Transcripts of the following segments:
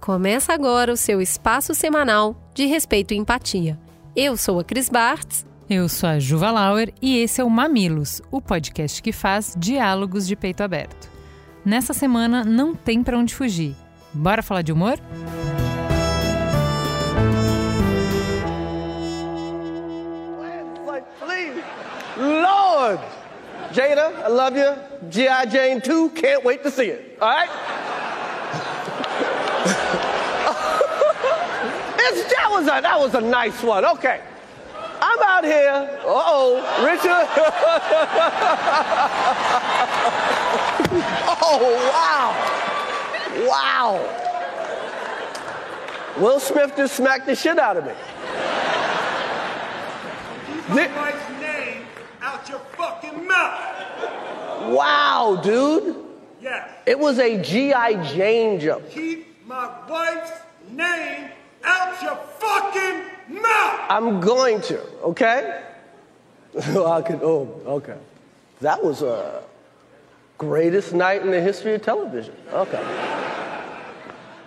começa agora o seu espaço semanal de respeito e empatia. Eu sou a Cris Bartz. Eu sou a Juva Lauer e esse é o Mamilos, o podcast que faz diálogos de peito aberto. Nessa semana não tem para onde fugir. Bora falar de humor? Lord! Jada, I love you. G.I. Jane 2, can't wait to see it. All right? that was a that was a nice one. Okay. I'm out here. Uh-oh, Richard. oh, wow. Wow. Will Smith just smacked the shit out of me. My name out your fucking mouth. Wow, dude. Yes. It was a G.I. Jane jump. Keep my wife's name out your fucking mouth! I'm going to, okay? I could, oh, okay. That was a greatest night in the history of television. Okay.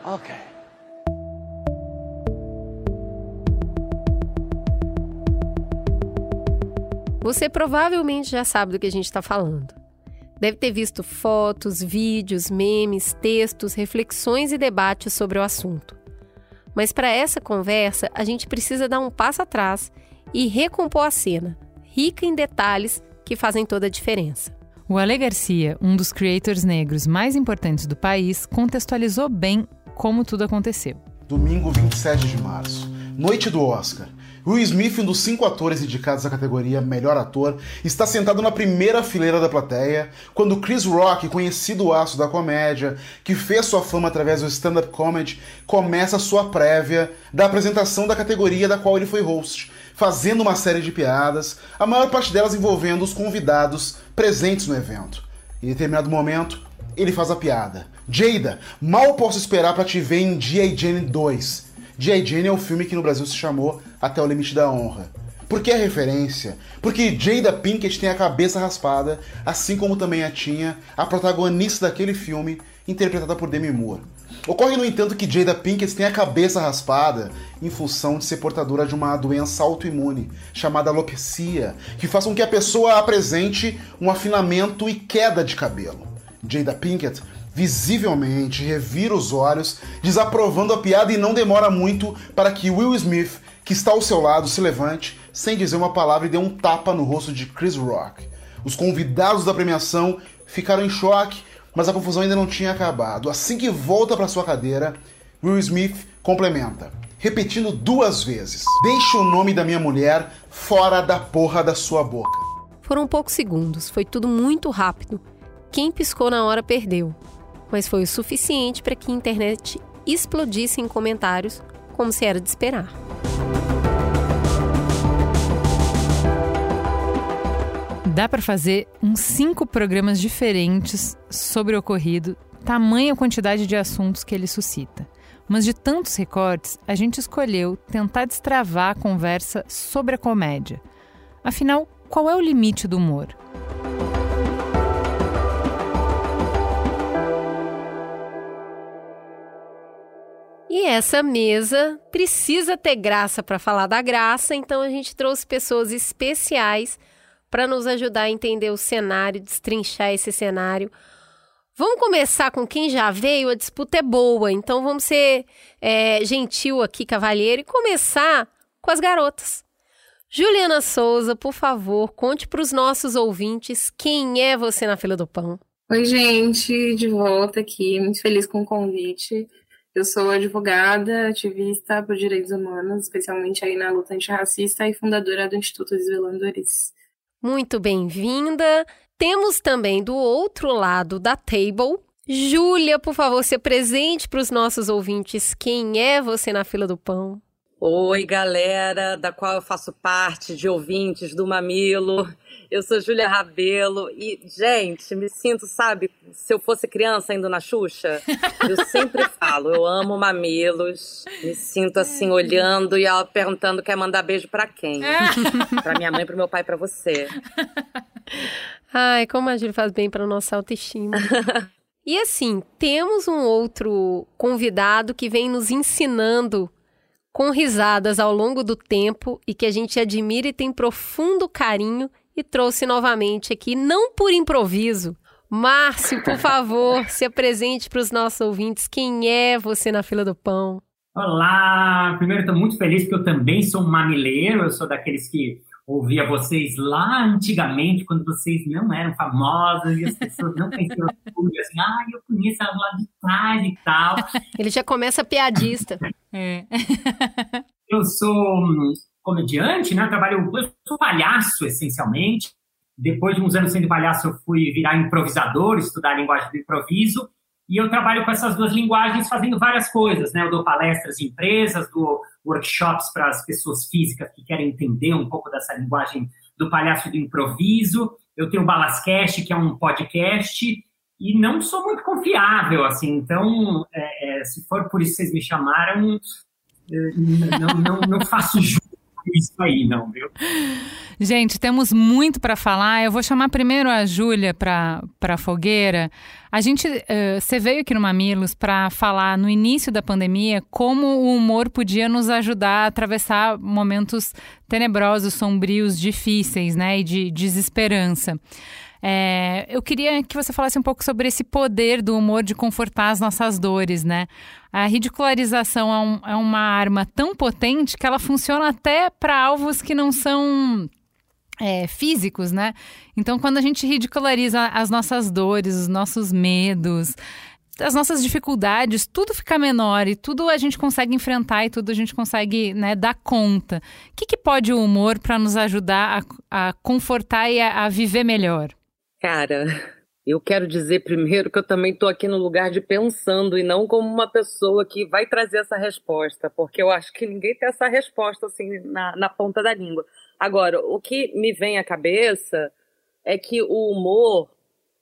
Okay. Você provavelmente já sabe do que a gente está falando. Deve ter visto fotos, vídeos, memes, textos, reflexões e debates sobre o assunto. Mas para essa conversa, a gente precisa dar um passo atrás e recompor a cena, rica em detalhes que fazem toda a diferença. O Ale Garcia, um dos creators negros mais importantes do país, contextualizou bem como tudo aconteceu. Domingo 27 de março, noite do Oscar. Will Smith, um dos cinco atores indicados à categoria Melhor Ator, está sentado na primeira fileira da plateia quando Chris Rock, conhecido aço da comédia, que fez sua fama através do stand-up comedy, começa sua prévia da apresentação da categoria da qual ele foi host, fazendo uma série de piadas, a maior parte delas envolvendo os convidados presentes no evento. Em determinado momento, ele faz a piada. Jada, mal posso esperar para te ver em G.I. Jane 2. G.I. Jane é o filme que no Brasil se chamou Até o Limite da Honra. Por que a referência? Porque Jada Pinkett tem a cabeça raspada, assim como também a tinha a protagonista daquele filme, interpretada por Demi Moore. Ocorre, no entanto, que Jada Pinkett tem a cabeça raspada em função de ser portadora de uma doença autoimune chamada alopecia, que faz com que a pessoa apresente um afinamento e queda de cabelo. Jada Pinkett visivelmente revira os olhos, desaprovando a piada e não demora muito para que Will Smith, que está ao seu lado, se levante, sem dizer uma palavra e dê um tapa no rosto de Chris Rock. Os convidados da premiação ficaram em choque, mas a confusão ainda não tinha acabado. Assim que volta para sua cadeira, Will Smith complementa, repetindo duas vezes: Deixe o nome da minha mulher fora da porra da sua boca. Foram poucos segundos, foi tudo muito rápido. Quem piscou na hora perdeu mas foi o suficiente para que a internet explodisse em comentários, como se era de esperar. Dá para fazer uns cinco programas diferentes sobre o ocorrido, tamanha quantidade de assuntos que ele suscita. Mas de tantos recortes, a gente escolheu tentar destravar a conversa sobre a comédia. Afinal, qual é o limite do humor? E essa mesa precisa ter graça para falar da graça, então a gente trouxe pessoas especiais para nos ajudar a entender o cenário, destrinchar esse cenário. Vamos começar com quem já veio, a disputa é boa, então vamos ser é, gentil aqui, cavalheiro, e começar com as garotas. Juliana Souza, por favor, conte para os nossos ouvintes quem é você na fila do pão. Oi, gente, de volta aqui, muito feliz com o convite. Eu sou advogada, ativista por direitos humanos, especialmente aí na luta antirracista e fundadora do Instituto Desvelando Muito bem-vinda. Temos também do outro lado da table, Júlia, por favor, se presente para os nossos ouvintes. Quem é você na fila do pão? Oi, galera, da qual eu faço parte de ouvintes do Mamilo. Eu sou Júlia Rabelo e, gente, me sinto, sabe, se eu fosse criança indo na Xuxa, eu sempre falo, eu amo mamilos, me sinto assim, olhando e ela perguntando quer mandar beijo para quem? para minha mãe, para meu pai, para você. Ai, como a Júlia faz bem para nossa autoestima. e assim, temos um outro convidado que vem nos ensinando com risadas ao longo do tempo e que a gente admira e tem profundo carinho e trouxe novamente aqui, não por improviso. Márcio, por favor, se apresente para os nossos ouvintes. Quem é você na fila do pão? Olá! Primeiro, estou muito feliz porque eu também sou um mamileiro. Eu sou daqueles que ouvia vocês lá antigamente, quando vocês não eram famosas e as pessoas não conheciam tudo, assim, ah, eu conheço ela lá de trás e tal. Ele já começa piadista. é. eu sou hum, comediante, né? Eu trabalho, eu sou palhaço, essencialmente. Depois de uns anos sendo palhaço, eu fui virar improvisador, estudar a linguagem do improviso. E eu trabalho com essas duas linguagens fazendo várias coisas, né? Eu dou palestras em empresas, dou workshops para as pessoas físicas que querem entender um pouco dessa linguagem do palhaço do improviso. Eu tenho o Balascast, que é um podcast, e não sou muito confiável, assim. Então, é, é, se for por isso que vocês me chamaram, não, não, não faço jus isso aí, não, viu? Gente, temos muito para falar. Eu vou chamar primeiro a Júlia para a fogueira. A gente, uh, você veio aqui no Mamilos para falar no início da pandemia como o humor podia nos ajudar a atravessar momentos tenebrosos, sombrios, difíceis, né, e de desesperança. É, eu queria que você falasse um pouco sobre esse poder do humor de confortar as nossas dores, né? A ridicularização é, um, é uma arma tão potente que ela funciona até para alvos que não são é, físicos, né? Então, quando a gente ridiculariza as nossas dores, os nossos medos, as nossas dificuldades, tudo fica menor e tudo a gente consegue enfrentar e tudo a gente consegue né, dar conta. O que, que pode o humor para nos ajudar a, a confortar e a, a viver melhor? Cara, eu quero dizer primeiro que eu também estou aqui no lugar de pensando e não como uma pessoa que vai trazer essa resposta, porque eu acho que ninguém tem essa resposta assim na, na ponta da língua. Agora, o que me vem à cabeça é que o humor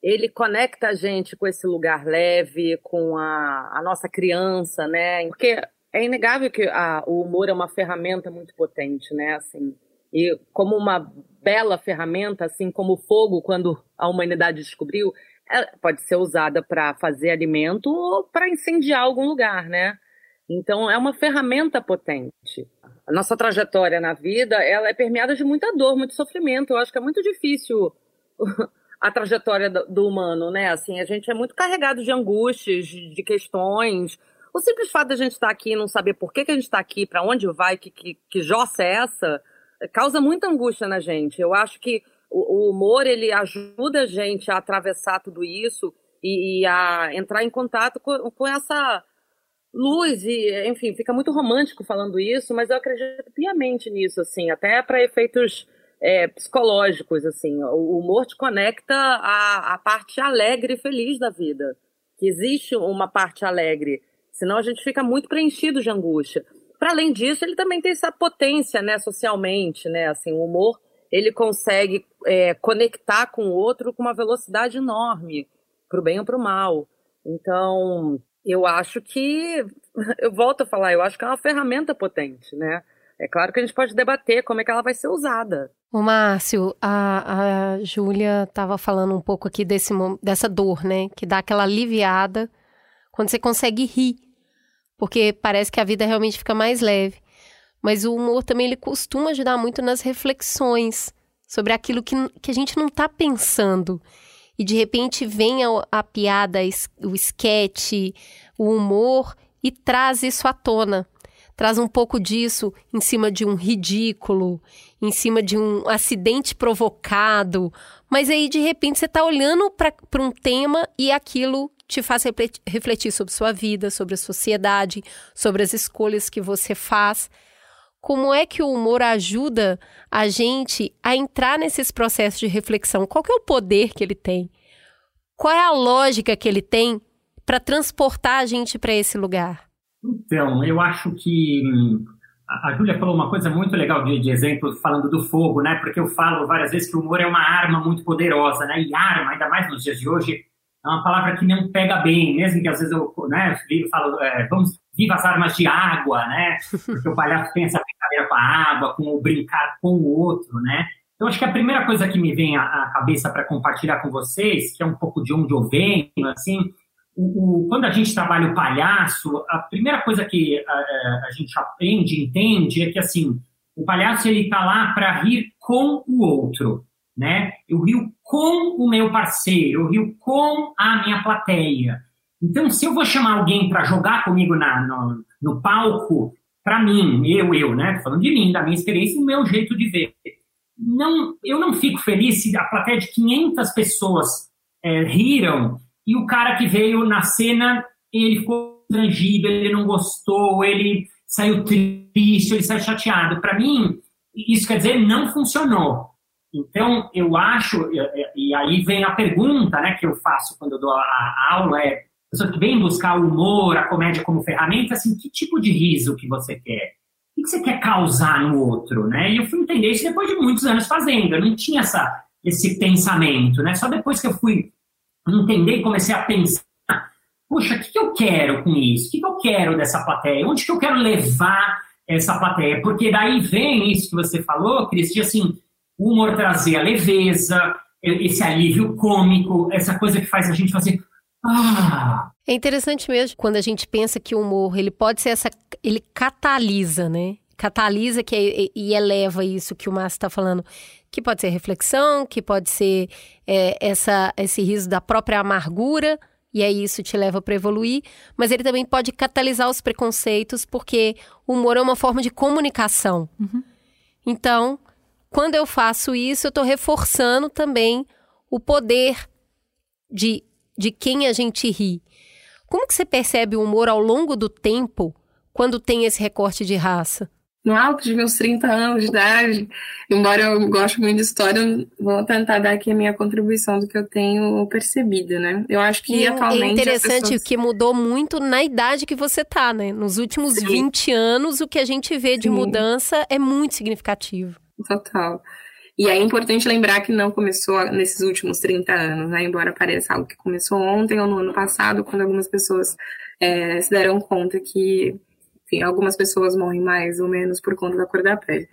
ele conecta a gente com esse lugar leve, com a, a nossa criança, né? Porque é inegável que a, o humor é uma ferramenta muito potente, né? Assim, e como uma bela ferramenta, assim como o fogo, quando a humanidade descobriu, pode ser usada para fazer alimento ou para incendiar algum lugar, né? Então é uma ferramenta potente. A nossa trajetória na vida, ela é permeada de muita dor, muito sofrimento. Eu acho que é muito difícil a trajetória do humano, né? Assim, a gente é muito carregado de angústias, de questões. O simples fato de a gente estar aqui e não saber por que, que a gente está aqui, para onde vai, que, que, que jossa é essa, causa muita angústia na gente. Eu acho que o, humor ele ajuda a gente a atravessar tudo isso e, e a entrar em contato com, com, essa luz e, enfim, fica muito romântico falando isso, mas eu acredito piamente nisso, assim, até para efeitos é, psicológicos, assim. O humor te conecta à parte alegre e feliz da vida. Que existe uma parte alegre, senão a gente fica muito preenchido de angústia. Para além disso, ele também tem essa potência, né, socialmente, né, assim, o humor, ele consegue é, conectar com o outro com uma velocidade enorme, para o bem ou para o mal. Então, eu acho que, eu volto a falar, eu acho que é uma ferramenta potente, né? É claro que a gente pode debater como é que ela vai ser usada. O Márcio, a, a Júlia estava falando um pouco aqui desse, dessa dor, né? Que dá aquela aliviada quando você consegue rir porque parece que a vida realmente fica mais leve. Mas o humor também ele costuma ajudar muito nas reflexões sobre aquilo que, que a gente não está pensando. E de repente vem a, a piada, o esquete, o humor e traz isso à tona. Traz um pouco disso em cima de um ridículo, em cima de um acidente provocado. Mas aí, de repente, você está olhando para um tema e aquilo te faz refletir sobre sua vida, sobre a sociedade, sobre as escolhas que você faz. Como é que o humor ajuda a gente a entrar nesses processos de reflexão? Qual é o poder que ele tem? Qual é a lógica que ele tem para transportar a gente para esse lugar? Então, eu acho que hum, a Júlia falou uma coisa muito legal de, de, exemplo, falando do fogo, né? Porque eu falo várias vezes que o humor é uma arma muito poderosa, né? E arma, ainda mais nos dias de hoje, é uma palavra que não pega bem, mesmo que às vezes eu né, falo, é, vamos, viva as armas de água, né? Porque o palhaço tem essa brincadeira com a água, com o brincar com o outro, né? Então, acho que a primeira coisa que me vem à, cabeça para compartilhar com vocês, que é um pouco de onde eu venho, assim, o, o, quando a gente trabalha o palhaço, a primeira coisa que a, a gente aprende, entende, é que assim, o palhaço ele está lá para rir com o outro, né? Eu rio com o meu parceiro, eu rio com a minha plateia. Então, se eu vou chamar alguém para jogar comigo na, no, no palco, para mim, eu, eu, né? Falando de mim, da minha experiência, do meu jeito de ver. Não, eu não fico feliz se a plateia de 500 pessoas é, riram e o cara que veio na cena, ele ficou constrangido, ele não gostou, ele saiu triste, ele saiu chateado. Para mim, isso quer dizer não funcionou. Então, eu acho, e aí vem a pergunta né, que eu faço quando eu dou a aula, é, a pessoa que vem buscar o humor, a comédia como ferramenta, assim, que tipo de riso que você quer? O que você quer causar no outro, né? E eu fui entender isso depois de muitos anos fazendo, eu não tinha essa, esse pensamento, né? Só depois que eu fui entender e comecei a pensar, puxa, o que, eu quero com isso? O que eu quero dessa plateia? Onde que eu quero levar essa plateia? Porque daí vem isso que você falou, Cris, de assim, o humor trazer a leveza, esse alívio cômico, essa coisa que faz a gente fazer... Ah, é interessante mesmo quando a gente pensa que o humor ele pode ser essa, ele catalisa, né? Catalisa que é, e eleva isso que o Márcio está falando que pode ser reflexão, que pode ser é, essa, esse riso da própria amargura, e aí isso te leva para evoluir, mas ele também pode catalisar os preconceitos, porque o humor é uma forma de comunicação. Uhum. Então, quando eu faço isso, eu estou reforçando também o poder de, de quem a gente ri. Como que você percebe o humor ao longo do tempo quando tem esse recorte de raça? no alto de meus 30 anos de idade, embora eu goste muito de história, vou tentar dar aqui a minha contribuição do que eu tenho percebido, né? Eu acho que e atualmente. É interessante pessoas... que mudou muito na idade que você tá, né? Nos últimos Sim. 20 anos, o que a gente vê de Sim. mudança é muito significativo. Total. E é importante lembrar que não começou nesses últimos 30 anos, né? Embora pareça algo que começou ontem ou no ano passado, quando algumas pessoas é, se deram conta que enfim, algumas pessoas morrem mais ou menos por conta da cor da pele.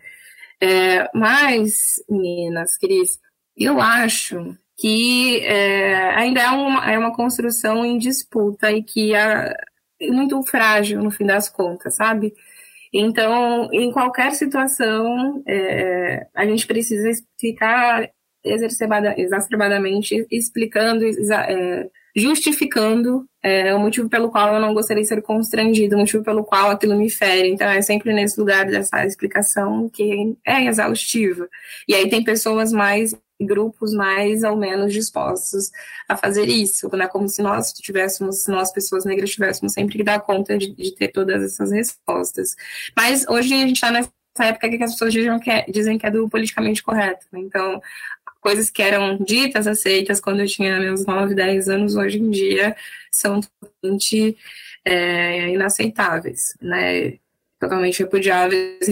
É, mas, meninas, Cris, eu acho que é, ainda é uma, é uma construção em disputa e que é muito frágil no fim das contas, sabe? Então, em qualquer situação, é, a gente precisa ficar exacerbadamente explicando, é, justificando é, o motivo pelo qual eu não gostaria de ser constrangido, o motivo pelo qual aquilo me fere. Então, é sempre nesse lugar dessa explicação que é exaustiva. E aí tem pessoas mais, grupos mais ou menos dispostos a fazer isso, né? Como se nós tivéssemos, se nós, pessoas negras, tivéssemos sempre que dar conta de, de ter todas essas respostas. Mas hoje a gente está nessa época que as pessoas dizem que é, dizem que é do politicamente correto. Né? Então, coisas que eram ditas, aceitas quando eu tinha meus 9, 10 anos, hoje em dia são totalmente é, inaceitáveis, né? Totalmente repudiáveis,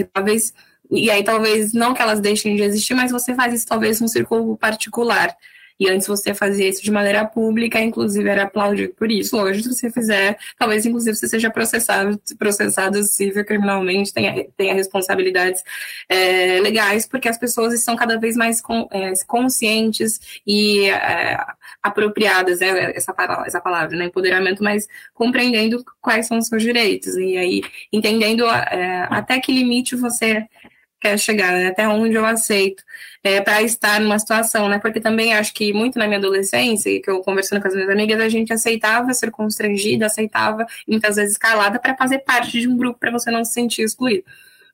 e aí talvez não que elas deixem de existir, mas você faz isso talvez num círculo particular. E antes você fazia isso de maneira pública, inclusive era aplaudido por isso. Hoje, se você fizer, talvez inclusive você seja processado, processado civil criminalmente, tenha, tenha responsabilidades é, legais, porque as pessoas estão cada vez mais com, é, conscientes e é, apropriadas, é, essa, essa palavra, né, empoderamento, mas compreendendo quais são os seus direitos. E aí, entendendo até que limite você quer chegar, né? até onde eu aceito é, para estar numa situação, né? Porque também acho que muito na minha adolescência, que eu conversando com as minhas amigas, a gente aceitava ser constrangida, aceitava muitas vezes calada para fazer parte de um grupo para você não se sentir excluído.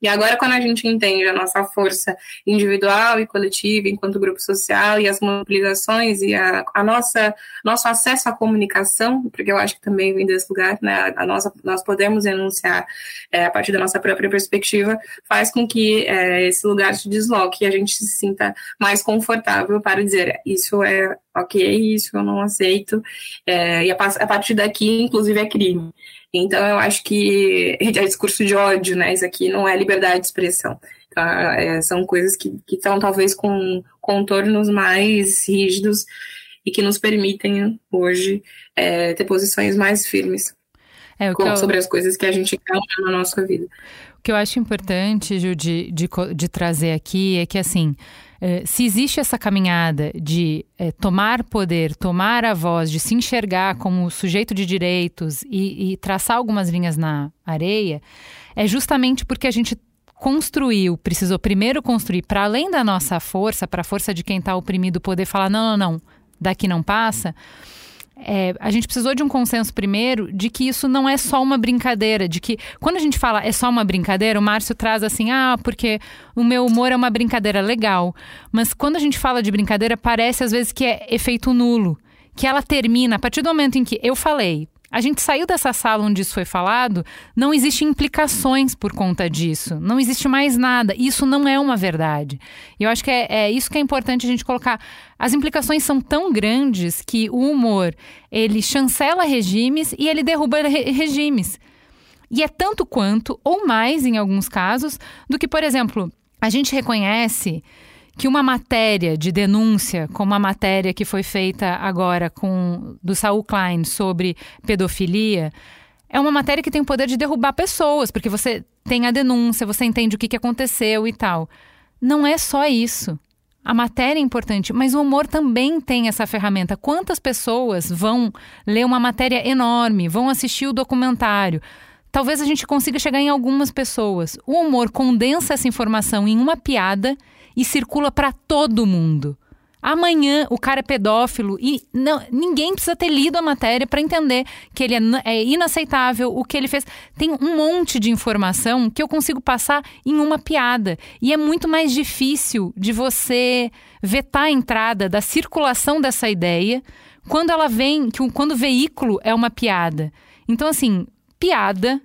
E agora, quando a gente entende a nossa força individual e coletiva enquanto grupo social e as mobilizações e a, a nossa nosso acesso à comunicação, porque eu acho que também vem desse lugar, né, a nossa, nós podemos enunciar é, a partir da nossa própria perspectiva, faz com que é, esse lugar se desloque e a gente se sinta mais confortável para dizer isso é ok, é isso eu não aceito. É, e a, a, partir daqui, inclusive, é crime. Então, eu acho que é discurso de ódio, né? Isso aqui não é liberdade de expressão. Então, é, são coisas que estão, talvez, com contornos mais rígidos e que nos permitem, hoje, é, ter posições mais firmes é, com, eu... sobre as coisas que a gente quer na nossa vida. O que eu acho importante, Ju, de, de, de trazer aqui é que, assim, se existe essa caminhada de é, tomar poder, tomar a voz, de se enxergar como sujeito de direitos e, e traçar algumas linhas na areia, é justamente porque a gente construiu, precisou primeiro construir para além da nossa força, para a força de quem está oprimido poder falar: não, não, não, daqui não passa é, a gente precisou de um consenso primeiro de que isso não é só uma brincadeira, de que quando a gente fala é só uma brincadeira, o Márcio traz assim, ah, porque o meu humor é uma brincadeira legal. Mas quando a gente fala de brincadeira, parece às vezes que é efeito nulo. Que ela termina a partir do momento em que eu falei, a gente saiu dessa sala onde isso foi falado, não existem implicações por conta disso. Não existe mais nada. Isso não é uma verdade. Eu acho que é, é isso que é importante a gente colocar. As implicações são tão grandes que o humor, ele chancela regimes e ele derruba re regimes. E é tanto quanto, ou mais em alguns casos, do que, por exemplo, a gente reconhece que uma matéria de denúncia, como a matéria que foi feita agora com do Saul Klein sobre pedofilia, é uma matéria que tem o poder de derrubar pessoas, porque você tem a denúncia, você entende o que, que aconteceu e tal. Não é só isso. A matéria é importante, mas o humor também tem essa ferramenta. Quantas pessoas vão ler uma matéria enorme, vão assistir o documentário? Talvez a gente consiga chegar em algumas pessoas. O humor condensa essa informação em uma piada e circula para todo mundo. Amanhã o cara é pedófilo e não, ninguém precisa ter lido a matéria para entender que ele é, é, inaceitável, o que ele fez. Tem um monte de informação que eu consigo passar em uma piada. E é muito mais difícil de você vetar a entrada da circulação dessa ideia quando ela vem, que, quando o veículo é uma piada. Então, assim, piada,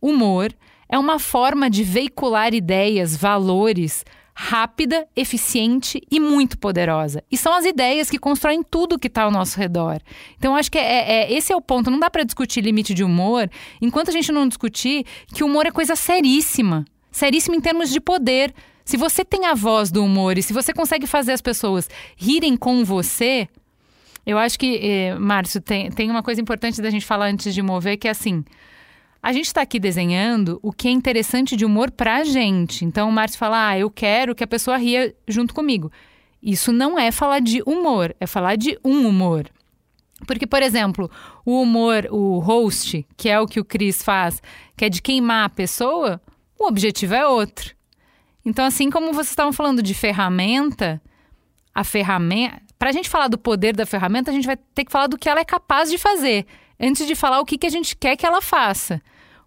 humor, é uma forma de veicular ideias, valores rápida, eficiente e muito poderosa. E são as ideias que constroem tudo que está ao nosso redor. Então, acho que é, é, é esse é o ponto. Não dá para discutir limite de humor enquanto a gente não discutir que humor é coisa seríssima. Seríssima em termos de poder. Se você tem a voz do humor e se você consegue fazer as pessoas rirem com você, eu acho que, eh, Márcio, tem, tem uma coisa importante da gente falar antes de mover, que é assim. A gente está aqui desenhando o que é interessante de humor para a gente. Então o Márcio fala: ah, eu quero que a pessoa ria junto comigo. Isso não é falar de humor, é falar de um humor. Porque, por exemplo, o humor, o host, que é o que o Chris faz, que é de queimar a pessoa, o objetivo é outro. Então, assim como vocês estavam falando de ferramenta, a ferramenta. Para a gente falar do poder da ferramenta, a gente vai ter que falar do que ela é capaz de fazer antes de falar o que, que a gente quer que ela faça.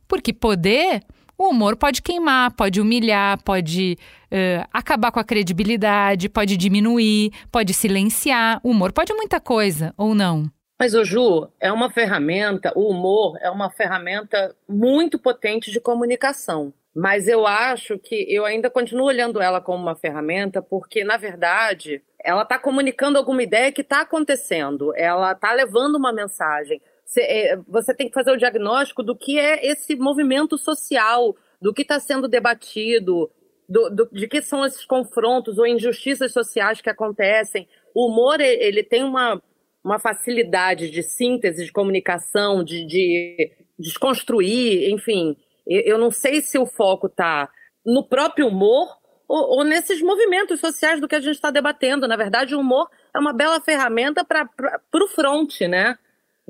Porque poder, o humor pode queimar, pode humilhar, pode uh, acabar com a credibilidade, pode diminuir, pode silenciar. O humor pode muita coisa, ou não? Mas o Ju é uma ferramenta, o humor é uma ferramenta muito potente de comunicação. Mas eu acho que eu ainda continuo olhando ela como uma ferramenta, porque, na verdade, ela está comunicando alguma ideia que está acontecendo, ela está levando uma mensagem. É, você tem que fazer o diagnóstico do que é esse movimento social, do que está sendo debatido, do, do, de que são esses confrontos ou injustiças sociais que acontecem. O humor, ele tem uma, uma facilidade de síntese, de comunicação, de, de desconstruir, enfim. Eu não sei se o foco está no próprio humor ou, ou, nesses movimentos sociais do que a gente está debatendo. Na verdade, o humor é uma bela ferramenta para o front, né?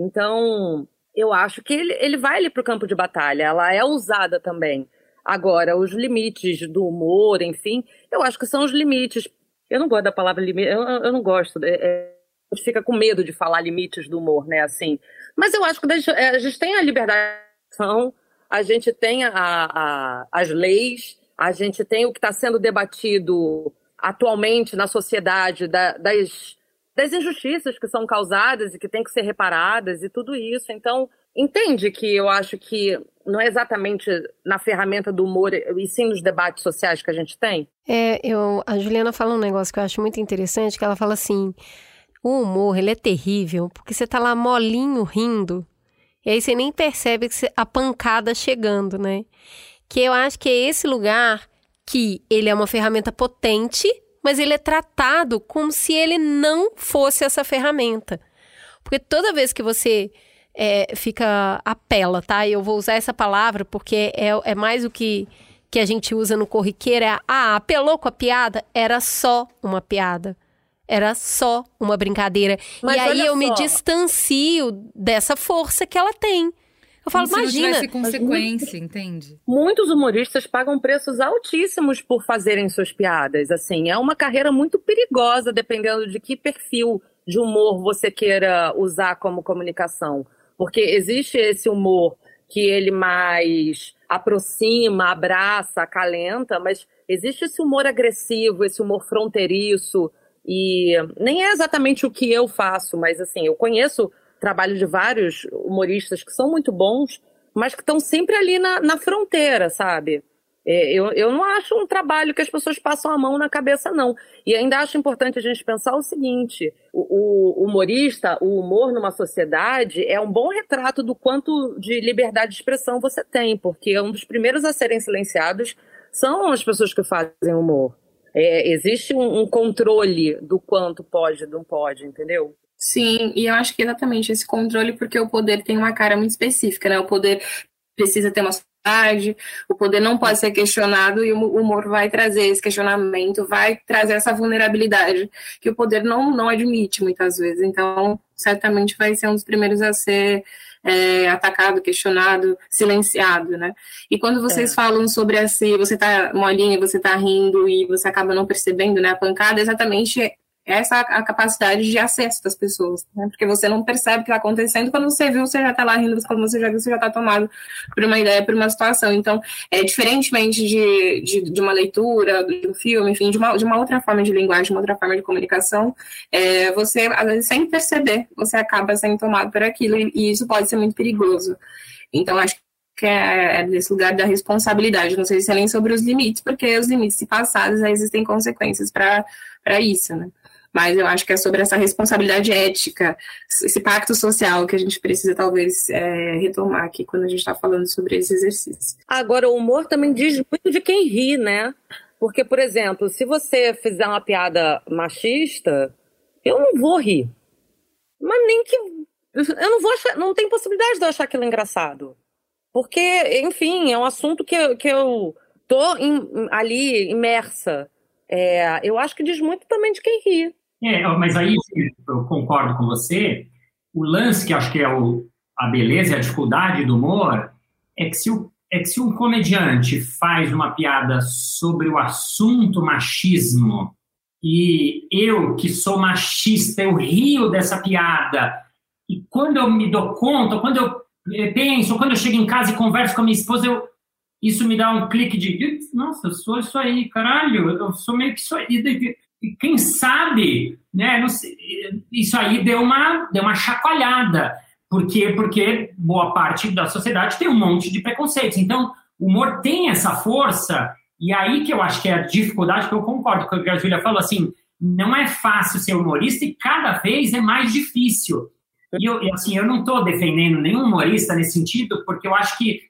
Então, eu acho que ele, ele vai ali para o campo de batalha, ela é usada também. Agora, os limites do humor, enfim, eu acho que são os limites. Eu não gosto da palavra limite, eu, eu não gosto. É, é, gente fica com medo de falar limites do humor, né? Assim. Mas eu acho que é, a gente tem a liberdade a gente tem a, a, as leis, a gente tem o que está sendo debatido atualmente na sociedade da, das das injustiças que são causadas e que têm que ser reparadas e tudo isso. Então, entende que eu acho que não é exatamente na ferramenta do humor e sim nos debates sociais que a gente tem? É, eu, a Juliana fala um negócio que eu acho muito interessante, que ela fala assim, O humor, ele é terrível, porque você tá lá molinho rindo, e aí você nem percebe que a pancada chegando, né? Que eu acho que é esse lugar que ele é uma ferramenta potente, mas ele é tratado como se ele não fosse essa ferramenta. Porque toda vez que você é, fica apela, tá? Eu vou usar essa palavra porque é, é mais o que, que a gente usa no corriqueiro, é ah, apelou com a piada, era só uma piada era só uma brincadeira. Mas e aí eu só. me distancio dessa força que ela tem. Eu falo, Como imagina. Se não consequência, entende? Muitos humoristas pagam preços altíssimos por fazerem suas piadas. Assim, é uma carreira muito perigosa, dependendo de que perfil de humor você queira usar como comunicação. Porque existe esse humor que ele mais aproxima, abraça, acalenta, mas existe esse humor agressivo, esse humor fronteiriço, e nem é exatamente o que eu faço, mas assim, eu conheço trabalho de vários humoristas que são muito bons, mas que estão sempre ali na, na fronteira, sabe? É, eu, eu não acho um trabalho que as pessoas passam a mão na cabeça, não. E ainda acho importante a gente pensar o seguinte: o, o humorista, o humor numa sociedade é um bom retrato do quanto de liberdade de expressão você tem, porque um dos primeiros a serem silenciados são as pessoas que fazem humor. É, existe um, um, controle do quanto pode e não pode, entendeu? Sim, e eu acho que exatamente esse controle, porque o poder tem uma cara muito específica, né? O poder precisa ter uma sociedade, o poder não pode ser questionado e o humor vai trazer esse questionamento, vai trazer essa vulnerabilidade que o poder não, não admite muitas vezes. Então, certamente vai ser um dos primeiros a ser é, atacado, questionado, silenciado, né? E quando vocês é. falam sobre assim, você tá molinha, você tá rindo e você acaba não percebendo, né, a pancada, é exatamente essa a capacidade de acesso das pessoas, né? Porque você não percebe o que está acontecendo, quando você viu, você já está lá rindo, quando você já viu, você já está tomado por uma ideia, por uma situação. Então, é diferentemente de, de, de, uma leitura, de um filme, enfim, de uma, de uma outra forma de linguagem, uma outra forma de comunicação, é, você, às vezes, sem perceber, você acaba sendo tomado por aquilo, e, e isso pode ser muito perigoso. Então, acho que é, é nesse lugar da responsabilidade. Não sei se é nem sobre os limites, porque os limites, se passados, existem consequências para isso, né? Mas eu acho que é sobre essa responsabilidade ética, esse pacto social que a gente precisa talvez é, retomar aqui quando a gente está falando sobre esse exercício. Agora, o humor também diz muito de quem ri, né? Porque, por exemplo, se você fizer uma piada machista, eu não vou rir. Mas nem que. Eu não vou achar. Não tem possibilidade de eu achar aquilo engraçado. Porque, enfim, é um assunto que, que eu tô in, ali imersa. É, eu acho que diz muito também de quem ri. É, mas aí eu concordo com você. O lance que acho que é o, a beleza e a dificuldade do humor é que, se o, é que se um comediante faz uma piada sobre o assunto machismo e eu, que sou machista, eu rio dessa piada e quando eu me dou conta, quando eu penso, quando eu chego em casa e converso com a minha esposa, eu, isso me dá um clique de nossa, eu sou isso aí, caralho, eu sou meio que isso aí quem sabe, né, sei, isso aí deu uma, deu uma chacoalhada. Por quê? Porque boa parte da sociedade tem um monte de preconceitos. Então, o humor tem essa força, e aí que eu acho que é a dificuldade, que eu concordo com o que a Júlia falou, assim, não é fácil ser humorista e cada vez é mais difícil. E eu, assim, eu não estou defendendo nenhum humorista nesse sentido, porque eu acho que,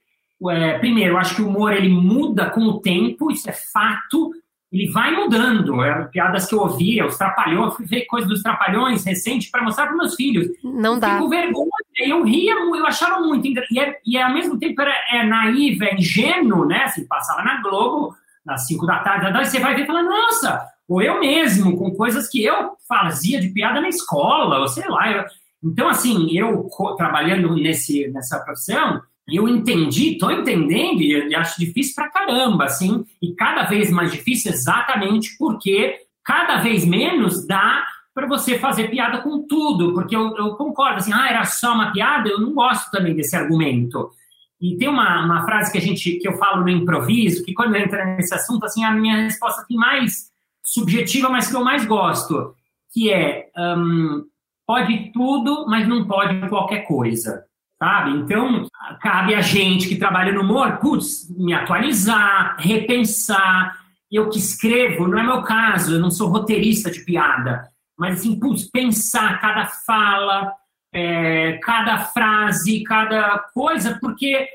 é, primeiro, eu acho que o humor ele muda com o tempo, isso é fato, ele vai mudando. É, piadas que eu ouvia, os trapalhões, eu fui ver coisas dos trapalhões recente para mostrar para meus filhos. Não dá. Fico vergonha, eu ria, eu achava muito e, é, e é, ao mesmo tempo era é naíve, é ingênuo, né? Assim, passava na Globo, nas 5 da tarde, você vai ver e fala, nossa, ou eu mesmo, com coisas que eu fazia de piada na escola, ou sei lá. Eu, então, assim, eu trabalhando nesse, nessa profissão, eu entendi, tô entendendo e acho difícil pra caramba, assim, e cada vez mais difícil exatamente porque cada vez menos dá para você fazer piada com tudo, porque eu, eu, concordo, assim, ah, era só uma piada, eu não gosto também desse argumento. E tem uma, uma frase que a gente, que eu falo no improviso, que quando entra nesse assunto, assim, a minha resposta tem mais subjetiva, mas que eu mais gosto, que é, um, pode tudo, mas não pode qualquer coisa sabe? Então, cabe a gente que trabalha no humor, putz, me atualizar, repensar. Eu que escrevo, não é meu caso, eu não sou roteirista de piada, mas assim, putz, pensar cada fala, é, cada frase, cada coisa, porque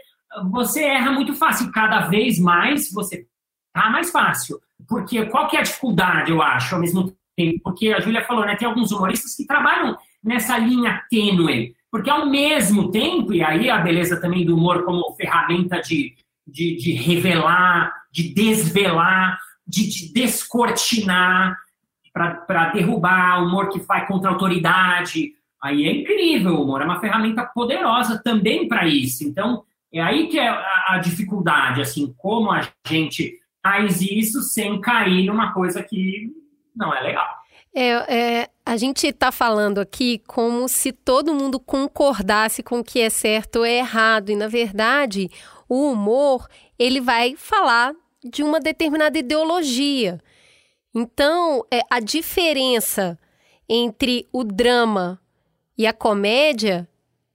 você erra muito fácil. Cada vez mais você tá mais fácil. Porque qual que é a dificuldade, eu acho, ao mesmo tempo? Porque a Júlia falou, né? Tem alguns humoristas que trabalham nessa linha tênue. Porque ao mesmo tempo, e aí a beleza também do humor como ferramenta de, de, de revelar, de desvelar, de, de descortinar, para derrubar humor que faz contra a autoridade. Aí é incrível, o humor é uma ferramenta poderosa também para isso. Então, é aí que é a, a dificuldade, assim, como a gente faz isso sem cair numa coisa que não é legal. É, é, a gente está falando aqui como se todo mundo concordasse com o que é certo ou é errado. E, na verdade, o humor ele vai falar de uma determinada ideologia. Então, é, a diferença entre o drama e a comédia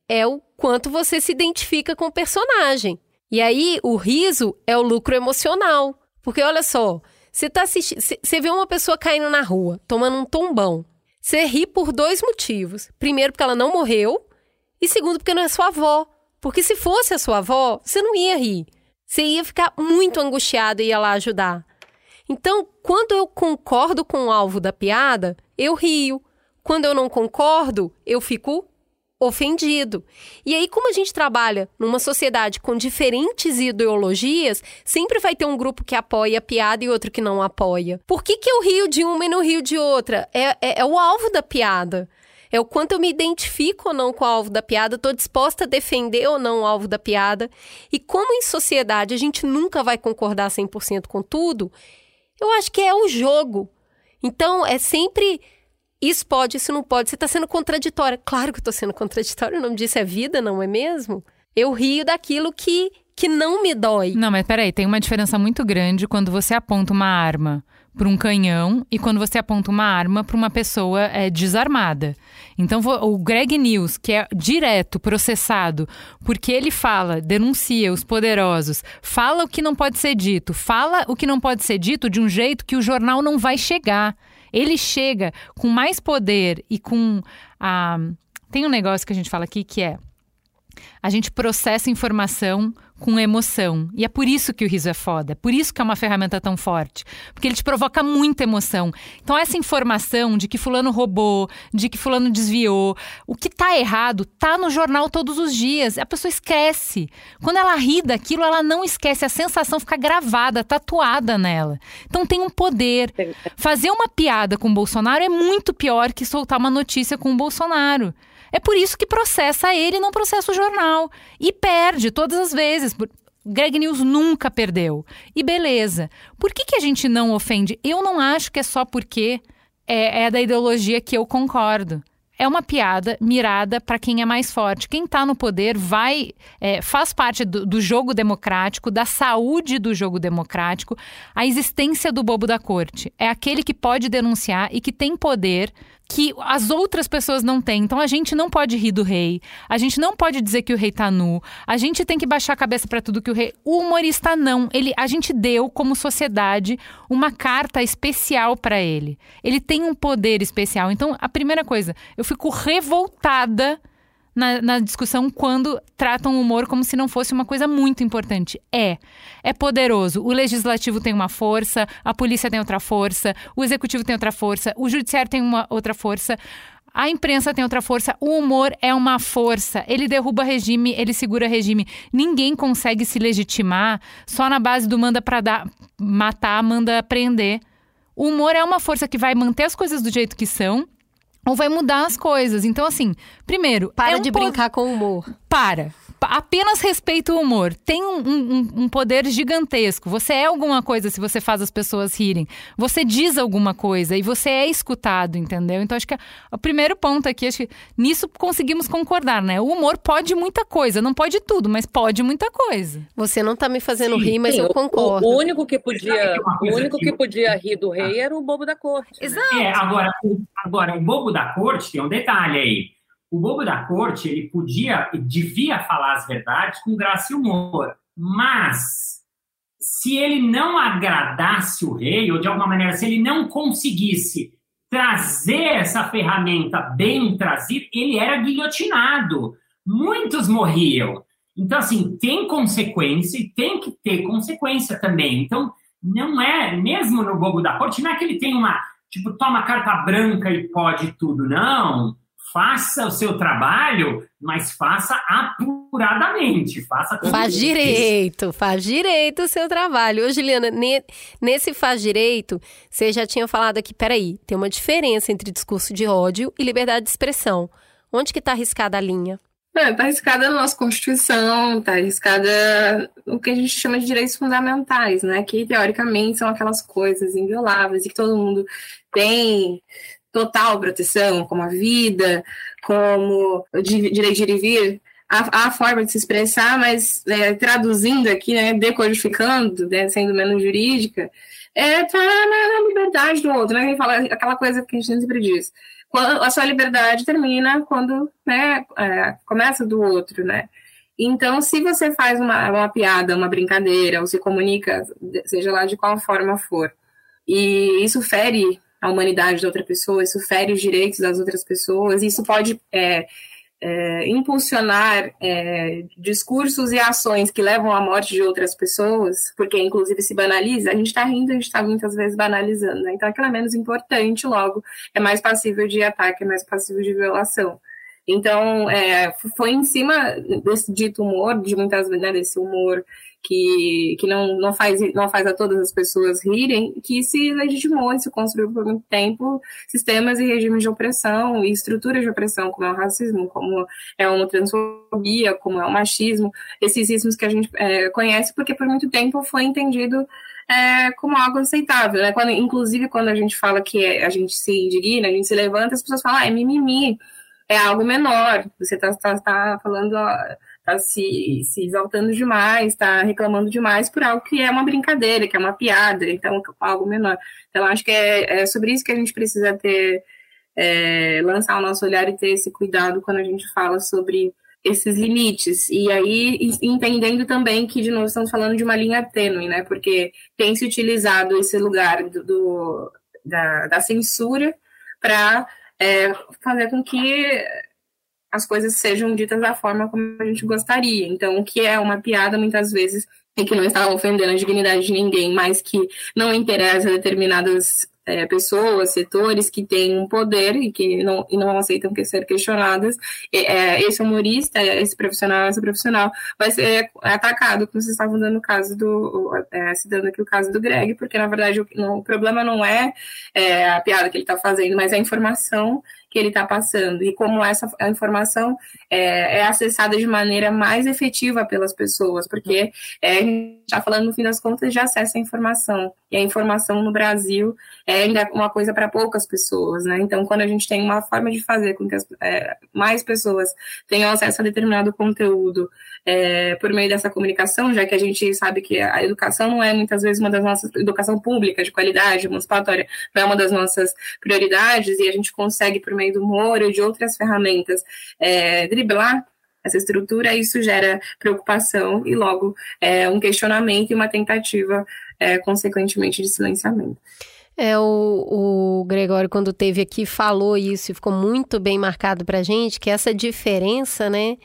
é o quanto você se identifica com o personagem. E aí, o riso é o lucro emocional. Porque olha só, você tá assistindo, você vê uma pessoa caindo na rua, tomando um tombão. Você ri por dois motivos. Primeiro, porque ela não morreu, e segundo, porque não é sua avó. Porque se fosse a sua avó, você não ia rir. Você ia ficar muito angustiado e ia lá ajudar. Então, quando eu concordo com o alvo da piada, eu rio. Quando eu não concordo, eu fico ofendido. E aí, como a gente trabalha numa sociedade com diferentes ideologias, sempre vai ter um grupo que apoia a piada e outro que não apoia. Por que, que eu rio de uma e não rio de outra? É, é, é o alvo da piada. É o quanto eu me identifico ou não com o alvo da piada, estou disposta a defender ou não o alvo da piada. E como em sociedade a gente nunca vai concordar 100% com tudo, eu acho que é o jogo. Então, é sempre isso pode, isso não pode. Você está sendo contraditória. Claro que eu estou sendo contraditória, o nome disso é vida, não é mesmo? Eu rio daquilo que, que não me dói. Não, mas peraí, tem uma diferença muito grande quando você aponta uma arma para um canhão e quando você aponta uma arma para uma pessoa é, desarmada. Então, o Greg News, que é direto processado, porque ele fala, denuncia os poderosos, fala o que não pode ser dito, fala o que não pode ser dito de um jeito que o jornal não vai chegar. Ele chega com mais poder e com a. Tem um negócio que a gente fala aqui que é a gente processa informação com emoção. E é por isso que o riso é foda. É por isso que é uma ferramenta tão forte. Porque ele te provoca muita emoção. Então, essa informação de que fulano roubou, de que fulano desviou, o que tá errado, tá no jornal todos os dias. A pessoa esquece. Quando ela ri daquilo, ela não esquece. A sensação fica gravada, tatuada nela. Então, tem um poder. Fazer uma piada com o Bolsonaro é muito pior que soltar uma notícia com o Bolsonaro. É por isso que processa ele e não processa o jornal. E perde todas as vezes. Greg News nunca perdeu. E beleza. Por que, que a gente não ofende? Eu não acho que é só porque é, é da ideologia que eu concordo é uma piada mirada para quem é mais forte. Quem está no poder vai é, faz parte do, do, jogo democrático, da saúde do jogo democrático, a existência do bobo da corte. É aquele que pode denunciar e que tem poder que as outras pessoas não têm. Então a gente não pode rir do rei, a gente não pode dizer que o rei tá nu, a gente tem que baixar a cabeça para tudo que o rei. O humorista não. Ele, a gente deu como sociedade uma carta especial para ele. Ele tem um poder especial. Então a primeira coisa, eu fico revoltada na, na, discussão quando tratam o humor como se não fosse uma coisa muito importante. É. É poderoso. O legislativo tem uma força, a polícia tem outra força, o executivo tem outra força, o judiciário tem uma outra força. A imprensa tem outra força, o humor é uma força. Ele derruba regime, ele segura regime. Ninguém consegue se legitimar só na base do manda para dar, matar, manda prender. O humor é uma força que vai manter as coisas do jeito que são ou vai mudar as coisas. Então, assim, primeiro. Para é um de brincar com o humor. Para apenas respeita o humor. Tem um, um, um, poder gigantesco. Você é alguma coisa se você faz as pessoas rirem. Você diz alguma coisa e você é escutado, entendeu? Então acho que o primeiro ponto aqui, acho que nisso conseguimos concordar, né? O humor pode muita coisa, não pode tudo, mas pode muita coisa. Você não tá me fazendo sim, rir, mas sim, eu concordo. O, o, único que podia, o único que podia rir do rei era o bobo da corte. Exato. É, agora, agora o bobo da corte tem um detalhe aí o bobo da corte ele podia e devia falar as verdades com graça e humor, mas se ele não agradasse o rei, ou de alguma maneira, se ele não conseguisse trazer essa ferramenta bem trazida, ele era guilhotinado. Muitos morriam. Então, assim, tem consequência e tem que ter consequência também. Então, não é, mesmo no bobo da corte, não é que ele tem uma, tipo, toma carta branca e pode tudo. Não faça o seu trabalho, mas faça apuradamente, faça Faz direito, faz direito o seu trabalho. Ô, Juliana, nesse faz direito, você já tinha falado aqui, peraí, tem uma diferença entre discurso de ódio e liberdade de expressão. Onde que está arriscada a linha? Está arriscada na nossa Constituição, está arriscada o que a gente chama de direitos fundamentais, né? Que teoricamente são aquelas coisas invioláveis e que todo mundo tem total proteção, como a vida, como o direito de ir e vir, a, a forma de se expressar, mas é, traduzindo aqui, né, decodificando, né, sendo menos jurídica, é tá na, liberdade do outro, né? Fala aquela coisa que a gente sempre diz. A sua liberdade termina quando né, é, começa do outro, né? Então, se você faz uma, uma piada, uma brincadeira, ou se comunica, seja lá de qual forma for, e isso fere a humanidade da outra pessoa, isso fere os direitos das outras pessoas, isso pode é, é, impulsionar é, discursos e ações que levam à morte de outras pessoas, porque inclusive se banaliza, a gente está rindo, a gente está muitas vezes banalizando, né? então aquilo é menos importante, logo é mais passível de ataque, é mais passível de violação. Então, é, foi em cima desse dito humor, de muitas né, desse humor que, que não, não, faz, não faz a todas as pessoas rirem, que se legitimou e se construiu por muito tempo sistemas e regimes de opressão e estruturas de opressão, como é o racismo, como é a homotransfobia, como é o machismo, esses ismos que a gente é, conhece, porque por muito tempo foi entendido é, como algo aceitável, né? Quando, inclusive, quando a gente fala que é, a gente se indigna, a gente se levanta, as pessoas falam, ah, é mimimi, é algo menor, você está tá, tá falando... Ó, está se, se exaltando demais, está reclamando demais por algo que é uma brincadeira, que é uma piada, então algo menor. Então, acho que é, é sobre isso que a gente precisa ter, é, lançar o nosso olhar e ter esse cuidado quando a gente fala sobre esses limites. E aí, entendendo também que, de novo, estamos falando de uma linha tênue, né? Porque tem se utilizado esse lugar do, do da, da censura para é, fazer com que as coisas sejam ditas da forma como a gente gostaria. Então, o que é uma piada, muitas vezes, e que não está ofendendo a dignidade de ninguém, mas que não interessa a determinadas é, pessoas, setores que têm um poder e que não, e não aceitam que ser questionadas, é, esse humorista, esse profissional, essa profissional vai ser atacado, como vocês estavam dando o caso do, é, citando aqui o caso do Greg, porque na verdade o, não, o problema não é, é, a piada que ele está fazendo, mas a informação que ele está passando e como essa informação é, é, acessada de maneira mais efetiva pelas pessoas, porque é, a gente está falando, no fim das contas, de acesso à informação. E a informação no Brasil é ainda uma coisa para poucas pessoas, né? Então, quando a gente tem uma forma de fazer com que as, é, mais pessoas tenham acesso a determinado conteúdo é, por meio dessa comunicação, já que a gente sabe que a educação não é muitas vezes uma das nossas educação pública de qualidade, emancipatória, não é uma das nossas prioridades e a gente consegue por meio do humor ou de outras ferramentas é, driblar essa estrutura, isso gera preocupação e logo é, um questionamento e uma tentativa, é, consequentemente, de silenciamento. É, o, o Gregório, quando teve aqui, falou isso e ficou muito bem marcado para gente, que essa diferença, né,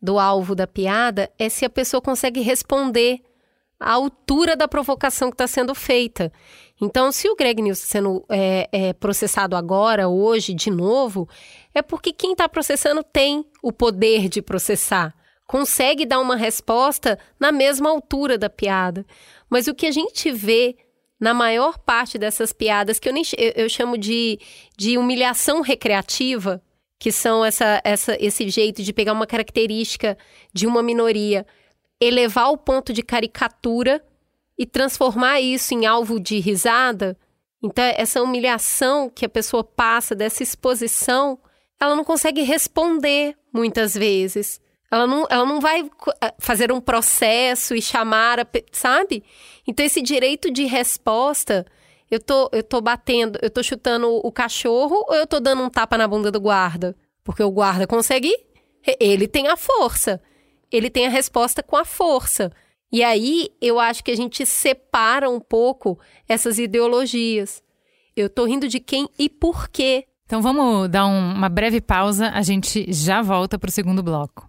do alvo da piada é se a pessoa consegue responder à altura da provocação que está sendo feita. Então, se o Greg News está sendo é, é, processado agora, hoje, de novo, é porque quem está processando tem o poder de processar, consegue dar uma resposta na mesma altura da piada. Mas o que a gente vê na maior parte dessas piadas, que eu, nem, eu, eu chamo de, de humilhação recreativa, que são essa, essa, esse jeito de pegar uma característica de uma minoria, elevar o ponto de caricatura e transformar isso em alvo de risada. Então, essa humilhação que a pessoa passa, dessa exposição, ela não consegue responder muitas vezes. Ela não, ela não vai eh, fazer um processo e chamar, a, sabe? Então, esse direito de resposta eu tô, eu tô batendo, eu tô chutando o cachorro ou eu tô dando um tapa na bunda do guarda? Porque o guarda consegue, ele tem a força. Ele tem a resposta com a força. E aí eu acho que a gente separa um pouco essas ideologias. Eu tô rindo de quem e por quê? Então vamos dar um, uma breve pausa, a gente já volta para o segundo bloco.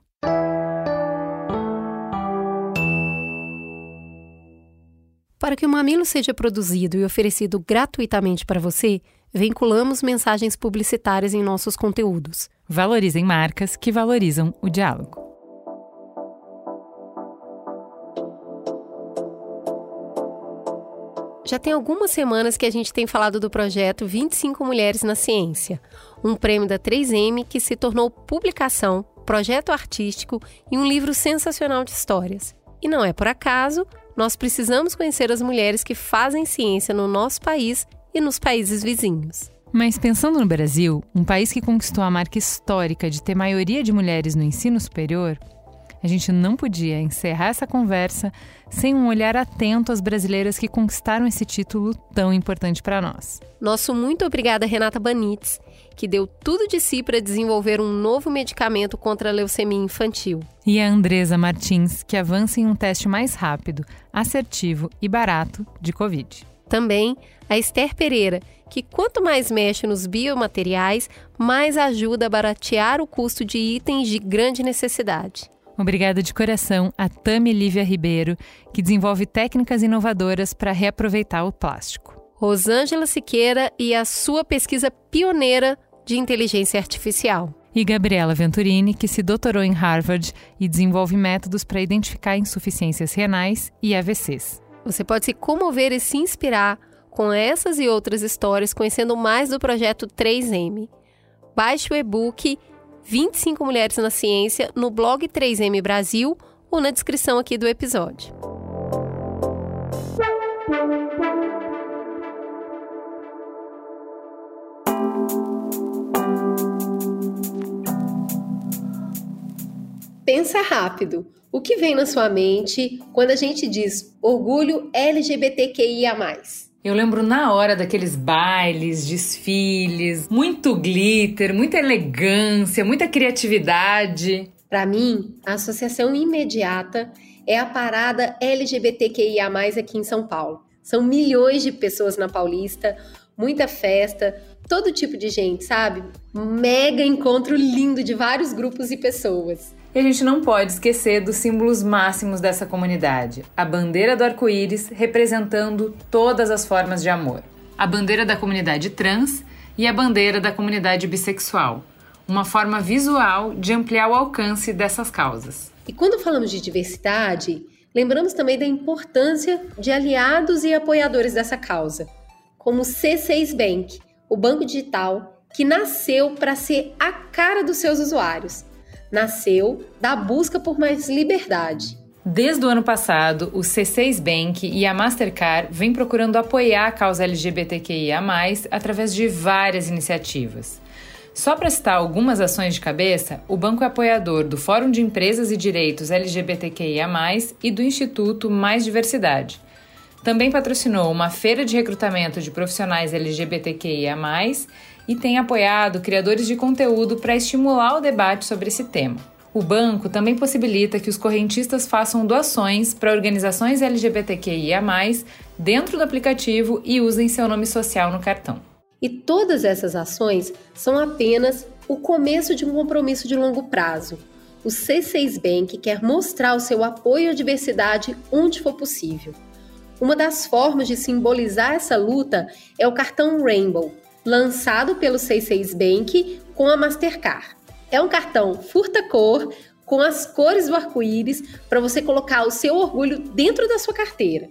Para que o Mamilo seja produzido e oferecido gratuitamente para você, vinculamos mensagens publicitárias em nossos conteúdos. Valorizem marcas que valorizam o diálogo. Já tem algumas semanas que a gente tem falado do projeto 25 Mulheres na Ciência, um prêmio da 3M que se tornou publicação, projeto artístico e um livro sensacional de histórias. E não é por acaso, nós precisamos conhecer as mulheres que fazem ciência no nosso país e nos países vizinhos. Mas pensando no Brasil, um país que conquistou a marca histórica de ter maioria de mulheres no ensino superior, a gente não podia encerrar essa conversa sem um olhar atento às brasileiras que conquistaram esse título tão importante para nós. Nosso muito obrigada, Renata Banitz, que deu tudo de si para desenvolver um novo medicamento contra a leucemia infantil. E a Andresa Martins, que avança em um teste mais rápido, assertivo e barato de Covid. Também a Esther Pereira, que quanto mais mexe nos biomateriais, mais ajuda a baratear o custo de itens de grande necessidade. Obrigada de coração a Tami Lívia Ribeiro, que desenvolve técnicas inovadoras para reaproveitar o plástico. Rosângela Siqueira e a sua pesquisa pioneira de inteligência artificial. E Gabriela Venturini, que se doutorou em Harvard e desenvolve métodos para identificar insuficiências renais e AVCs. Você pode se comover e se inspirar com essas e outras histórias conhecendo mais do projeto 3M. Baixe o e-book 25 Mulheres na Ciência no blog 3M Brasil ou na descrição aqui do episódio. Pensa rápido. O que vem na sua mente quando a gente diz orgulho LGBTQIA? Eu lembro na hora daqueles bailes, desfiles, muito glitter, muita elegância, muita criatividade. Para mim, a associação imediata é a parada LGBTQIA+ aqui em São Paulo. São milhões de pessoas na Paulista, muita festa, todo tipo de gente, sabe? Mega encontro lindo de vários grupos e pessoas. E a gente não pode esquecer dos símbolos máximos dessa comunidade: a bandeira do arco-íris representando todas as formas de amor, a bandeira da comunidade trans e a bandeira da comunidade bissexual, uma forma visual de ampliar o alcance dessas causas. E quando falamos de diversidade, lembramos também da importância de aliados e apoiadores dessa causa, como o C6 Bank, o banco digital que nasceu para ser a cara dos seus usuários nasceu da busca por mais liberdade. Desde o ano passado, o C6 Bank e a Mastercard vêm procurando apoiar a causa LGBTQIA, através de várias iniciativas. Só para citar algumas ações de cabeça, o banco é apoiador do Fórum de Empresas e Direitos LGBTQIA, e do Instituto Mais Diversidade. Também patrocinou uma feira de recrutamento de profissionais LGBTQIA, e tem apoiado criadores de conteúdo para estimular o debate sobre esse tema. O banco também possibilita que os correntistas façam doações para organizações LGBTQIA, dentro do aplicativo e usem seu nome social no cartão. E todas essas ações são apenas o começo de um compromisso de longo prazo. O C6 Bank quer mostrar o seu apoio à diversidade onde for possível. Uma das formas de simbolizar essa luta é o cartão Rainbow, lançado pelo C6 Bank com a Mastercard. É um cartão furta-cor com as cores do arco-íris para você colocar o seu orgulho dentro da sua carteira.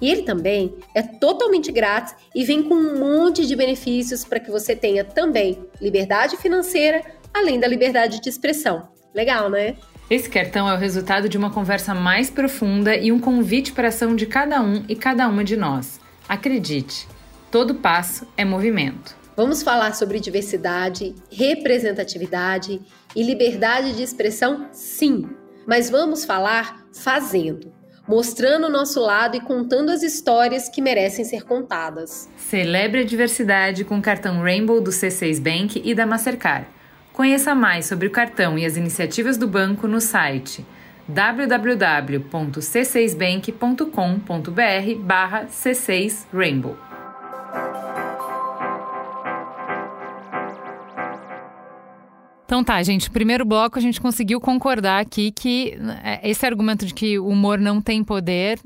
E ele também é totalmente grátis e vem com um monte de benefícios para que você tenha também liberdade financeira, além da liberdade de expressão. Legal, né? Esse cartão é o resultado de uma conversa mais profunda e um convite para a ação de cada um e cada uma de nós. Acredite, todo passo é movimento. Vamos falar sobre diversidade, representatividade e liberdade de expressão? Sim, mas vamos falar fazendo, mostrando o nosso lado e contando as histórias que merecem ser contadas. Celebre a diversidade com o cartão Rainbow do C6 Bank e da Mastercard. Conheça mais sobre o cartão e as iniciativas do banco no site www.c6bank.com.br/c6rainbow. Então tá, gente, primeiro bloco a gente conseguiu concordar aqui que é, esse argumento de que o humor não tem poder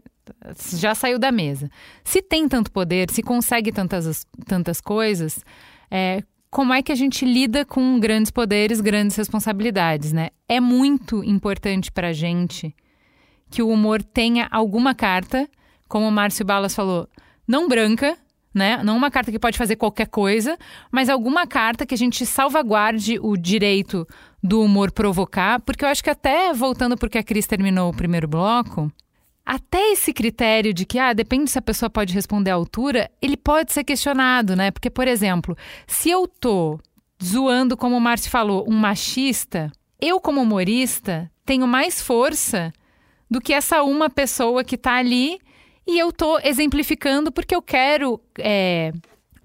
já saiu da mesa. Se tem tanto poder, se consegue tantas, tantas coisas, é, como é que a gente lida com grandes poderes, grandes responsabilidades, né? É muito importante pra gente que o humor tenha alguma carta, como o Márcio Balas falou, não branca, né? Não uma carta que pode fazer qualquer coisa, mas alguma carta que a gente salvaguarde o direito do humor provocar, porque eu acho que até voltando porque a Cris terminou o primeiro bloco, até esse critério de que, ah, depende se a pessoa pode responder à altura, ele pode ser questionado, né? Porque, por exemplo, se eu tô zoando, como o Márcio falou, um machista, eu, como humorista, tenho mais força do que essa uma pessoa que tá ali e eu tô exemplificando porque eu quero, é,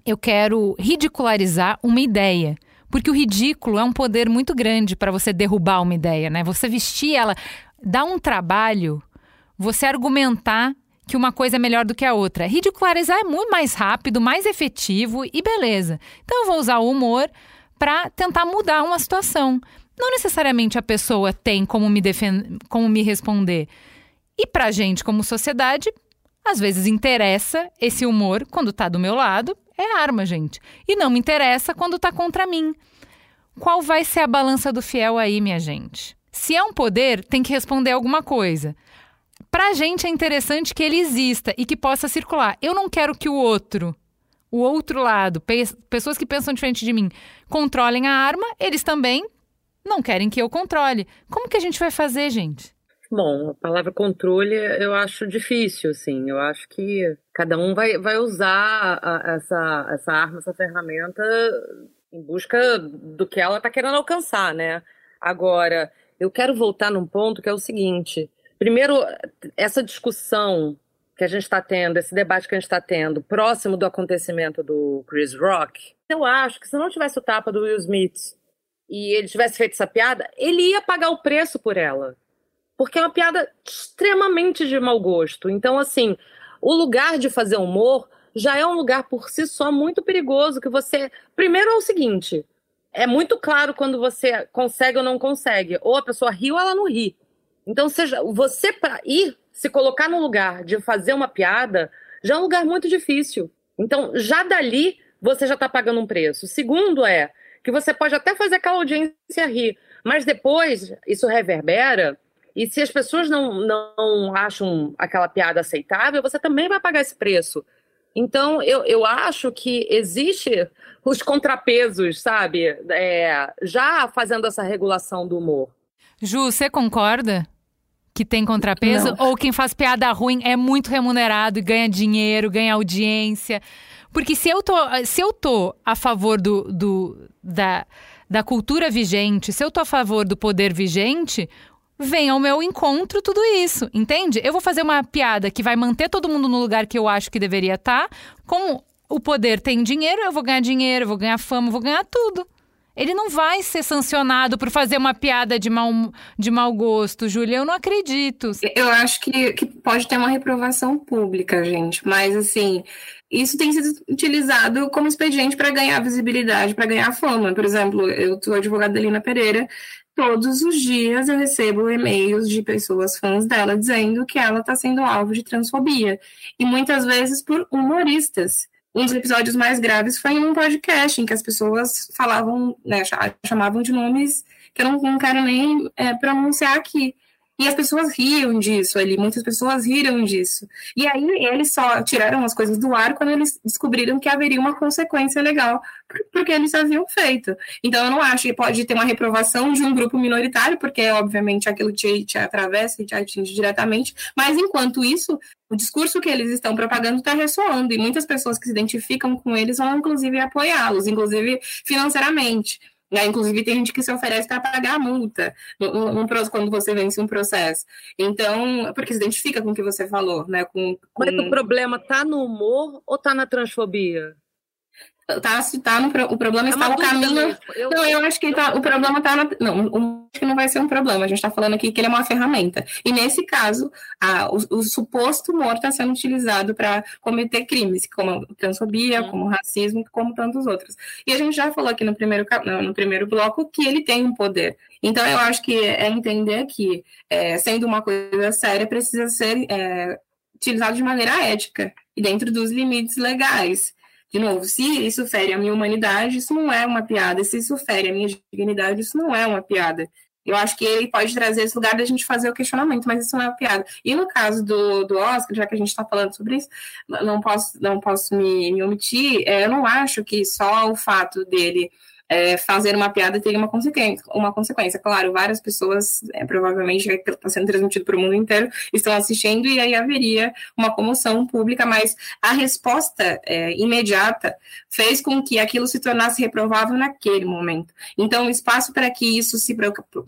eu quero ridicularizar uma ideia. Porque o ridículo é um poder muito grande para você derrubar uma ideia, né? Você vestir ela, dá um trabalho você argumentar que uma coisa é melhor do que a outra. Ridicularizar é muito mais rápido, mais efetivo e beleza. Então eu vou usar o humor para tentar mudar uma situação. Não necessariamente a pessoa tem como me, defend... como me responder. E pra gente, como sociedade, às vezes interessa esse humor quando tá do meu lado, é arma, gente. E não me interessa quando tá contra mim. Qual vai ser a balança do fiel aí, minha gente? Se é um poder, tem que responder alguma coisa. Pra gente é interessante que ele exista e que possa circular. Eu não quero que o outro, o outro lado, pe pessoas que pensam diferente de mim, controlem a arma, eles também não querem que eu controle. Como que a gente vai fazer, gente? Bom, a palavra controle eu acho difícil, assim. Eu acho que cada um vai, vai usar a, essa, essa arma, essa ferramenta em busca do que ela está querendo alcançar, né? Agora, eu quero voltar num ponto que é o seguinte: primeiro, essa discussão que a gente está tendo, esse debate que a gente está tendo, próximo do acontecimento do Chris Rock, eu acho que se não tivesse o tapa do Will Smith e ele tivesse feito essa piada, ele ia pagar o preço por ela porque é uma piada extremamente de mau gosto. Então, assim, o lugar de fazer humor já é um lugar por si só muito perigoso que você. Primeiro é o seguinte: é muito claro quando você consegue ou não consegue. Ou a pessoa ri ou ela não ri. Então, seja, você para ir se colocar no lugar de fazer uma piada já é um lugar muito difícil. Então, já dali você já está pagando um preço. Segundo é que você pode até fazer aquela audiência rir, mas depois isso reverbera e se as pessoas não, não acham aquela piada aceitável, você também vai pagar esse preço. Então, eu, eu acho que existe os contrapesos, sabe? É, já fazendo essa regulação do humor. Ju, você concorda? Que tem contrapeso? Não. Ou quem faz piada ruim é muito remunerado e ganha dinheiro, ganha audiência? Porque se eu tô, se eu tô a favor do, do, da, da cultura vigente, se eu tô a favor do poder vigente, vem ao meu encontro tudo isso, entende? Eu vou fazer uma piada que vai manter todo mundo no lugar que eu acho que deveria estar. Tá. Como o poder tem dinheiro, eu vou ganhar dinheiro, vou ganhar fama, vou ganhar tudo. Ele não vai ser sancionado por fazer uma piada de mau, de mau gosto, Júlia. Eu não acredito. Eu acho que, que pode ter uma reprovação pública, gente. Mas, assim, isso tem sido utilizado como expediente para ganhar visibilidade, para ganhar fama. Por exemplo, eu sou advogada da Lina Pereira todos os dias eu recebo e-mails de pessoas fãs dela dizendo que ela está sendo alvo de transfobia. E muitas vezes por humoristas. Um dos episódios mais graves foi em um podcast em que as pessoas falavam, né, chamavam de nomes que eu não, não quero nem é, pronunciar aqui. E as pessoas riam disso ali, muitas pessoas riram disso. E aí eles só tiraram as coisas do ar quando eles descobriram que haveria uma consequência legal, porque eles haviam feito. Então eu não acho que pode ter uma reprovação de um grupo minoritário, porque obviamente aquilo te, te atravessa e te atinge diretamente, mas enquanto isso, o discurso que eles estão propagando está ressoando, e muitas pessoas que se identificam com eles vão inclusive apoiá-los, inclusive financeiramente. Né? Inclusive, tem gente que se oferece para pagar a multa no, no, quando você vence um processo. Então, porque se identifica com o que você falou, né? Com, com... Mas o problema tá no humor ou tá na transfobia? Tá, tá no, o problema é está no caminho. Eu... Não, eu acho que tá, o problema está na. Não, acho que não vai ser um problema. A gente está falando aqui que ele é uma ferramenta. E nesse caso, a, o, o, suposto humor está sendo utilizado para cometer crimes, como transfobia, como racismo, como tantos outros. E a gente já falou aqui no primeiro, no primeiro bloco que ele tem um poder. Então, eu acho que é entender que, é, sendo uma coisa séria, precisa ser é, utilizado de maneira ética e dentro dos limites legais. De novo, se isso fere a minha humanidade, isso não é uma piada. Se isso fere a minha dignidade, isso não é uma piada. Eu acho que ele pode trazer esse lugar da gente fazer o questionamento, mas isso não é uma piada. E no caso do, do Oscar, já que a gente está falando sobre isso, não posso, não posso me, me omitir, é, eu não acho que só o fato dele é, fazer uma piada teria uma consequência, uma consequência. Claro, várias pessoas, é, provavelmente está sendo transmitido para o mundo inteiro, estão assistindo e aí haveria uma comoção pública, mas a resposta é, imediata fez com que aquilo se tornasse reprovável naquele momento. Então, o espaço para que isso se,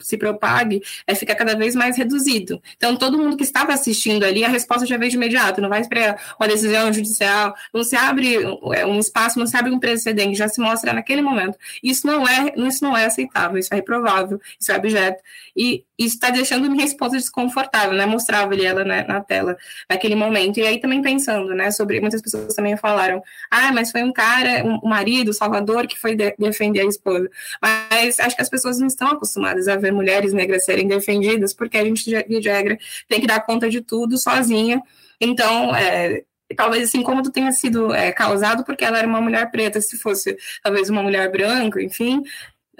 se propague é, fica cada vez mais reduzido. Então, todo mundo que estava assistindo ali, a resposta já veio de imediato, não vai esperar uma decisão judicial, não se abre é, um espaço, não se abre um precedente, já se mostra naquele momento. E isso não é, isso não é aceitável, isso é reprovável, isso é objeto. E isso está deixando minha esposa desconfortável, né? Mostrava ali ela né, na tela naquele momento. E aí também pensando, né, sobre muitas pessoas também falaram: "Ah, mas foi um cara, um marido, Salvador que foi de defender a esposa". Mas acho que as pessoas não estão acostumadas a ver mulheres negras serem defendidas, porque a gente de regra tem que dar conta de tudo sozinha. Então, é, talvez esse incômodo tenha sido é, causado porque ela era uma mulher preta, se fosse talvez uma mulher branca, enfim,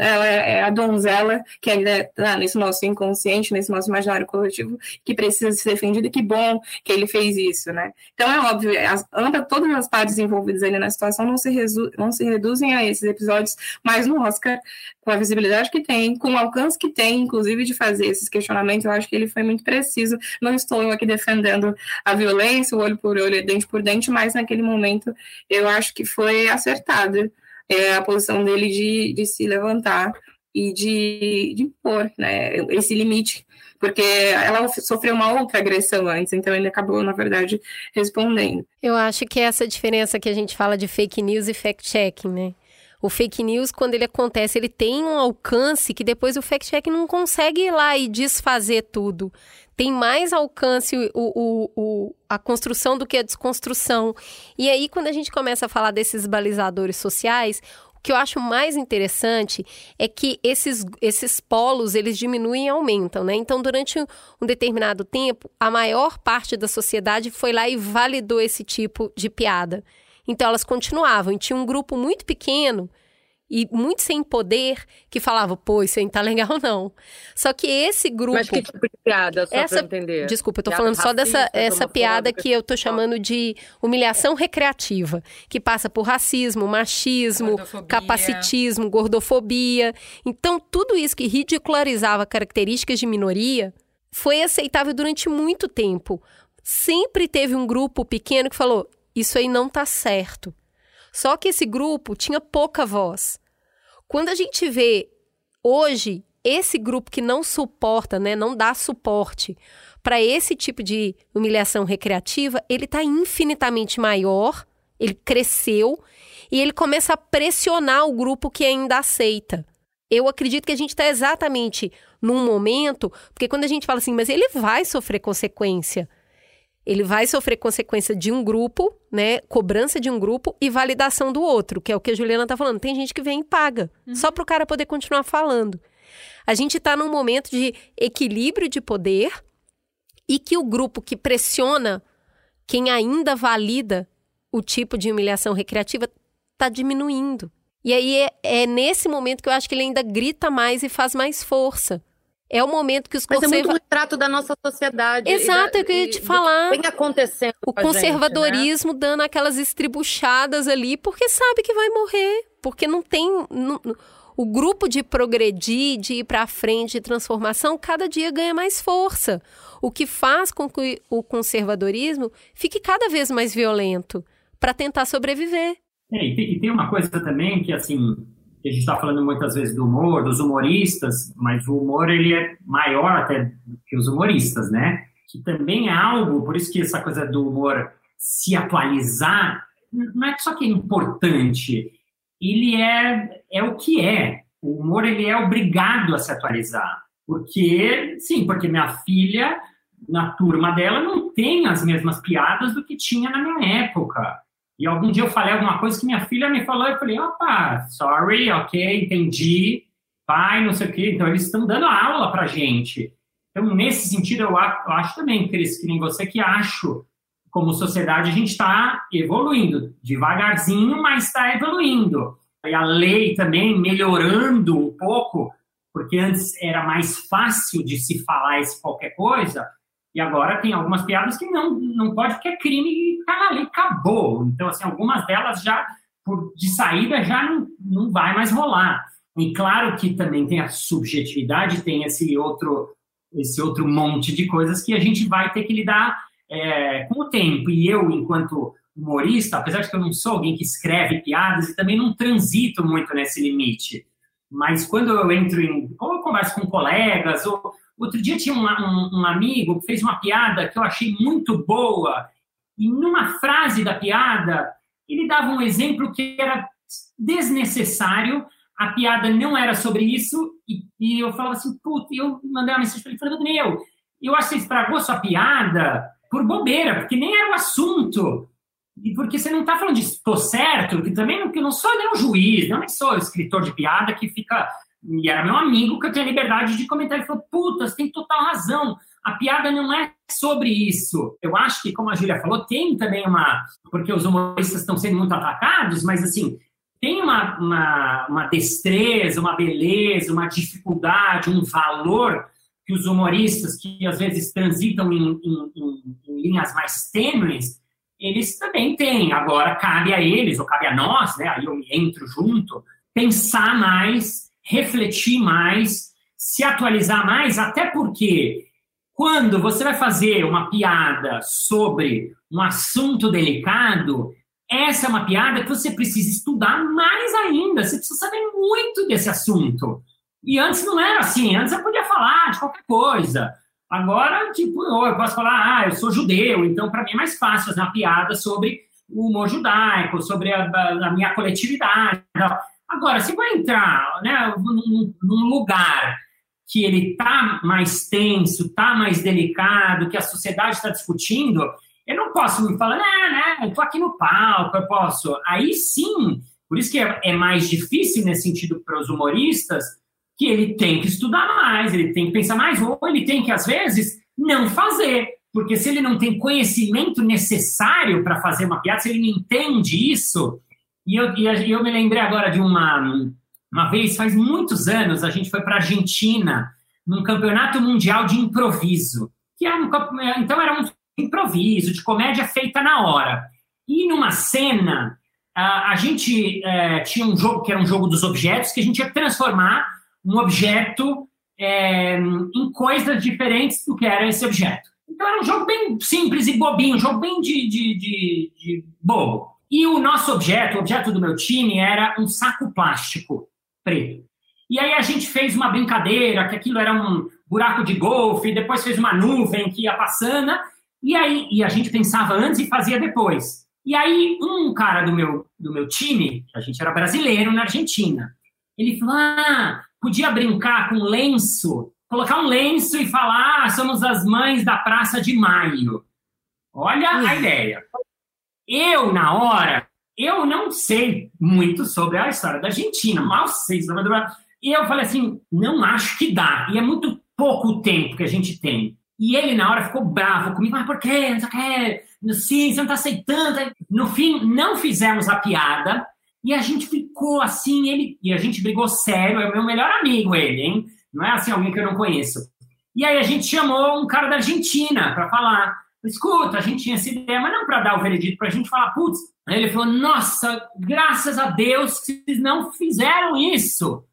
ela é a donzela que ainda está nesse nosso inconsciente, nesse nosso imaginário coletivo, que precisa ser defendida, que bom que ele fez isso, né? Então é óbvio, as, todas as partes envolvidas ali na situação não se, resu, não se reduzem a esses episódios, mas no Oscar, com a visibilidade que tem, com o alcance que tem, inclusive de fazer esses questionamentos, eu acho que ele foi muito preciso. Não estou eu aqui defendendo a violência, o olho por olho, dente por dente, mas naquele momento eu acho que foi acertado é a posição dele de, de se levantar e de, de impor né, esse limite, porque ela sofreu uma outra agressão antes, então ele acabou, na verdade, respondendo. Eu acho que é essa diferença que a gente fala de fake news e fact-checking, né? O fake news, quando ele acontece, ele tem um alcance que depois o fact-check não consegue ir lá e desfazer tudo. Tem mais alcance o, o, o, a construção do que a desconstrução. E aí, quando a gente começa a falar desses balizadores sociais, o que eu acho mais interessante é que esses, esses polos, eles diminuem e aumentam, né? Então, durante um determinado tempo, a maior parte da sociedade foi lá e validou esse tipo de piada. Então elas continuavam. E tinha um grupo muito pequeno e muito sem poder que falava, pô, isso aí não tá legal, não. Só que esse grupo. Mas que tipo de piada, só essa... pra entender? Desculpa, eu tô piada falando racista, só dessa essa piada que eu tô chamando de humilhação recreativa, que passa por racismo, machismo, gordofobia. capacitismo, gordofobia. Então, tudo isso que ridicularizava características de minoria foi aceitável durante muito tempo. Sempre teve um grupo pequeno que falou: isso aí não tá certo. Só que esse grupo tinha pouca voz. Quando a gente vê hoje esse grupo que não suporta, né, não dá suporte para esse tipo de humilhação recreativa, ele está infinitamente maior, ele cresceu e ele começa a pressionar o grupo que ainda aceita. Eu acredito que a gente está exatamente num momento, porque quando a gente fala assim, mas ele vai sofrer consequência ele vai sofrer consequência de um grupo, né? Cobrança de um grupo e validação do outro, que é o que a Juliana tá falando. Tem gente que vem e paga, uhum. só para o cara poder continuar falando. A gente está num momento de equilíbrio de poder e que o grupo que pressiona quem ainda valida o tipo de humilhação recreativa está diminuindo. E aí é, é, nesse momento que eu acho que ele ainda grita mais e faz mais força. É o momento que os conservadores. Mas é muito retrato da nossa sociedade. Exato, é o que eu ia te falar. Vem acontecendo. O conservadorismo gente, né? dando aquelas estribuchadas ali, porque sabe que vai morrer. Porque não tem. Não, o grupo de progredir, de ir para frente, de transformação, cada dia ganha mais força. O que faz com que o conservadorismo fique cada vez mais violento para tentar sobreviver. É, e, tem, e tem uma coisa também que, assim, a gente está falando muitas vezes do humor, dos humoristas, mas o humor ele é maior até que os humoristas, né? Que também é algo, por isso que essa coisa do humor se atualizar, não é só que é importante, ele é, é o que é. O humor ele é obrigado a se atualizar. Porque, sim, porque minha filha, na turma dela, não tem as mesmas piadas do que tinha na minha época. E algum dia eu falei alguma coisa que minha filha me falou, eu falei, opa, sorry, ok, entendi, pai, não sei o quê. Então, eles estão dando aula pra gente. Então, nesse sentido, eu acho também, Cris, que nem você, que acho, como sociedade, a gente está evoluindo, devagarzinho, mas está evoluindo. E a lei também melhorando um pouco, porque antes era mais fácil de se falar esse qualquer coisa, e agora tem algumas piadas que não, não pode, porque é crime e tá na lei, acabou. Então, assim, algumas delas já, por, de saída, já não, não vai mais rolar. E claro que também tem a subjetividade, tem esse outro, esse outro monte de coisas que a gente vai ter que lidar é, com o tempo. E eu, enquanto humorista, apesar de que eu não sou alguém que escreve piadas e também não transito muito nesse limite, mas quando eu entro em. ou eu converso com colegas, ou Outro dia tinha um, um, um, amigo que fez uma piada que eu achei muito boa, e numa frase da piada, ele dava um exemplo que era desnecessário, a piada não era sobre isso, e, e eu falava assim, puta, eu mandei uma mensagem para ele, falei, meu, eu acho que você estragou sua piada por bobeira, porque nem era o assunto. E porque você não está falando de estou certo, que também não, que eu não sou nem um juiz, não sou escritor de piada que fica e era meu amigo que eu tinha liberdade de comentar. Ele falou: Puta, você tem total razão. A piada não é sobre isso. Eu acho que, como a Júlia falou, tem também uma. Porque os humoristas estão sendo muito atacados, mas assim, tem uma, uma, uma destreza, uma beleza, uma dificuldade, um valor que os humoristas, que às vezes transitam em, em, em, em linhas mais tênues, eles também têm. Agora, cabe a eles, ou cabe a nós, né? Aí eu entro junto, pensar mais refletir mais, se atualizar mais, até porque quando você vai fazer uma piada sobre um assunto delicado, essa é uma piada que você precisa estudar mais ainda, você precisa saber muito desse assunto. E antes não era assim, antes eu podia falar de qualquer coisa. Agora, tipo, eu posso falar, ah, eu sou judeu, então para mim é mais fácil fazer uma piada sobre o humor judaico, sobre a, a minha coletividade. Agora, se vai entrar né, num, num lugar que ele está mais tenso, está mais delicado, que a sociedade está discutindo, eu não posso me falar, né, né, eu estou aqui no palco, eu posso. Aí sim, por isso que é, é mais difícil nesse sentido para os humoristas, que ele tem que estudar mais, ele tem que pensar mais, ou ele tem que, às vezes, não fazer. Porque se ele não tem conhecimento necessário para fazer uma piada, se ele não entende isso, e eu, e eu me lembrei agora de uma, uma vez, faz muitos anos, a gente foi para a Argentina, num campeonato mundial de improviso. Que era um, então era um improviso, de comédia feita na hora. E numa cena, a, a gente é, tinha um jogo que era um jogo dos objetos, que a gente ia transformar um objeto é, em coisas diferentes do que era esse objeto. Então era um jogo bem simples e bobinho, um jogo bem de, de, de, de bobo. E o nosso objeto, o objeto do meu time, era um saco plástico preto. E aí a gente fez uma brincadeira, que aquilo era um buraco de golfe, depois fez uma nuvem que ia passando, e aí e a gente pensava antes e fazia depois. E aí um cara do meu, do meu time, a gente era brasileiro na Argentina, ele falou, ah, podia brincar com lenço, colocar um lenço e falar, ah, somos as mães da Praça de Maio. Olha a ideia. Eu, na hora, eu não sei muito sobre a história da Argentina, mal sei sobre a E eu falei assim, não acho que dá. E é muito pouco tempo que a gente tem. E ele, na hora, ficou bravo comigo. Mas por quê? Não sei o quê. Sim, você não está aceitando. No fim, não fizemos a piada. E a gente ficou assim, ele... E a gente brigou sério. É o meu melhor amigo, ele, hein? Não é assim alguém que eu não conheço. E aí a gente chamou um cara da Argentina para falar escuta, a gente tinha essa ideia, mas não para dar o veredito, para a gente falar, putz. Aí ele falou, nossa, graças a Deus que vocês não fizeram isso.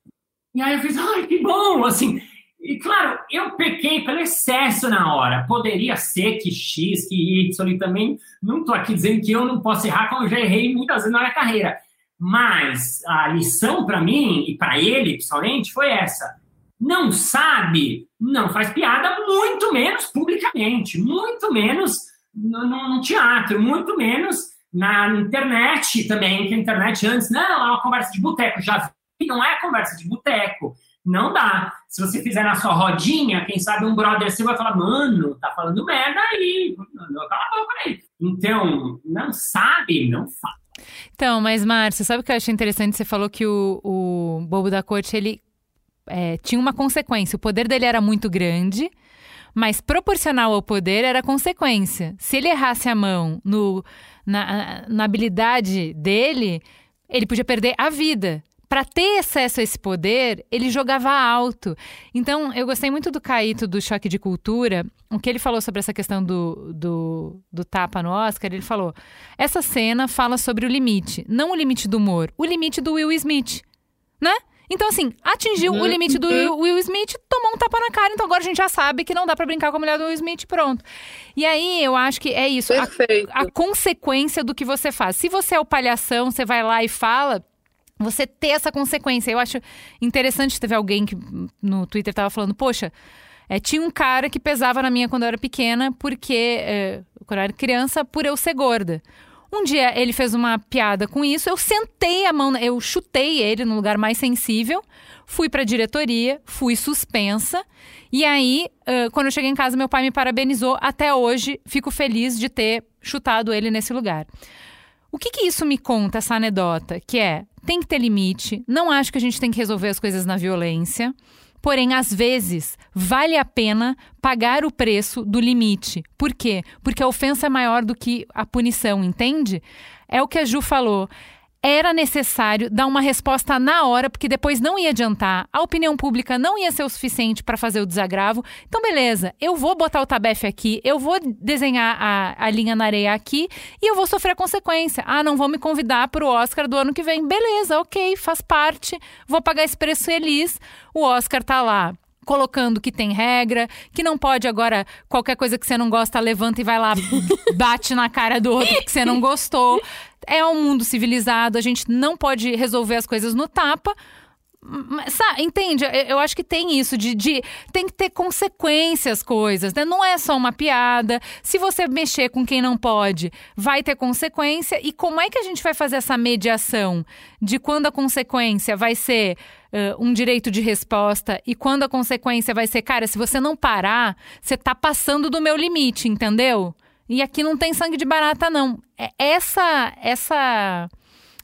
E aí eu fiz, ai, que bom, assim. E claro, eu pequei pelo excesso na hora. Poderia ser que X, que Y, também não estou aqui dizendo que eu não posso errar, como eu já errei muitas vezes na minha carreira. Mas a lição para mim e para ele, principalmente, foi essa não sabe, não faz piada, muito menos publicamente, muito menos no, no, teatro, muito menos na internet também, que a internet antes, não, é uma conversa de boteco. Já vi, não é conversa de boteco. Não dá. Se você fizer na sua rodinha, quem sabe um brother seu vai falar, mano, tá falando merda aí. Cala a boca aí. Então, não sabe, não fala. Então, mas Márcio, sabe o que eu achei interessante? Você falou que o, o Bobo da Corte, ele é, tinha uma consequência. O poder dele era muito grande, mas proporcional ao poder era consequência. Se ele errasse a mão no, na, na habilidade dele, ele podia perder a vida para ter acesso a esse poder, ele jogava alto. Então, eu gostei muito do Caíto do Choque de Cultura. O que ele falou sobre essa questão do, do, do, tapa no Oscar, ele falou: essa cena fala sobre o limite, não o limite do humor, o limite do Will Smith. Né? Então, assim, atingiu uhum. o limite do Will, Will Smith, tomou um tapa na cara. Então, agora a gente já sabe que não dá para brincar com a mulher do Will Smith, pronto. E aí, eu acho que é isso. A, a consequência do que você faz. Se você é o palhação, você vai lá e fala você ter essa consequência. Eu acho interessante, teve alguém que no Twitter tava falando, poxa, é, tinha um cara que pesava na minha quando eu era pequena, porque, é, quando eu era criança, por eu ser gorda. Um dia ele fez uma piada com isso, eu sentei a mão, eu chutei ele no lugar mais sensível, fui para a diretoria, fui suspensa. E aí, uh, quando eu cheguei em casa, meu pai me parabenizou. Até hoje, fico feliz de ter chutado ele nesse lugar. O que, que isso me conta, essa anedota? Que é, tem que ter limite, não acho que a gente tem que resolver as coisas na violência. Porém, às vezes, vale a pena pagar o preço do limite. Por quê? Porque a ofensa é maior do que a punição, entende? É o que a Ju falou era necessário dar uma resposta na hora, porque depois não ia adiantar, a opinião pública não ia ser o suficiente para fazer o desagravo. Então, beleza, eu vou botar o tabefe aqui, eu vou desenhar a, a linha na areia aqui e eu vou sofrer a consequência. Ah, não vão me convidar para o Oscar do ano que vem. Beleza, ok, faz parte, vou pagar esse preço feliz. O Oscar tá lá colocando que tem regra, que não pode agora qualquer coisa que você não gosta levanta e vai lá bate na cara do outro que você não gostou. É um mundo civilizado, a gente não pode resolver as coisas no tapa. Sabe, entende? Eu acho que tem isso de, de, tem que ter consequências coisas, né? Não é só uma piada. Se você mexer com quem não pode, vai ter consequência. E como é que a gente vai fazer essa mediação de quando a consequência vai ser uh, um direito de resposta e quando a consequência vai ser, cara, se você não parar, você tá passando do meu limite, entendeu? E aqui não tem sangue de barata, não. É essa, essa,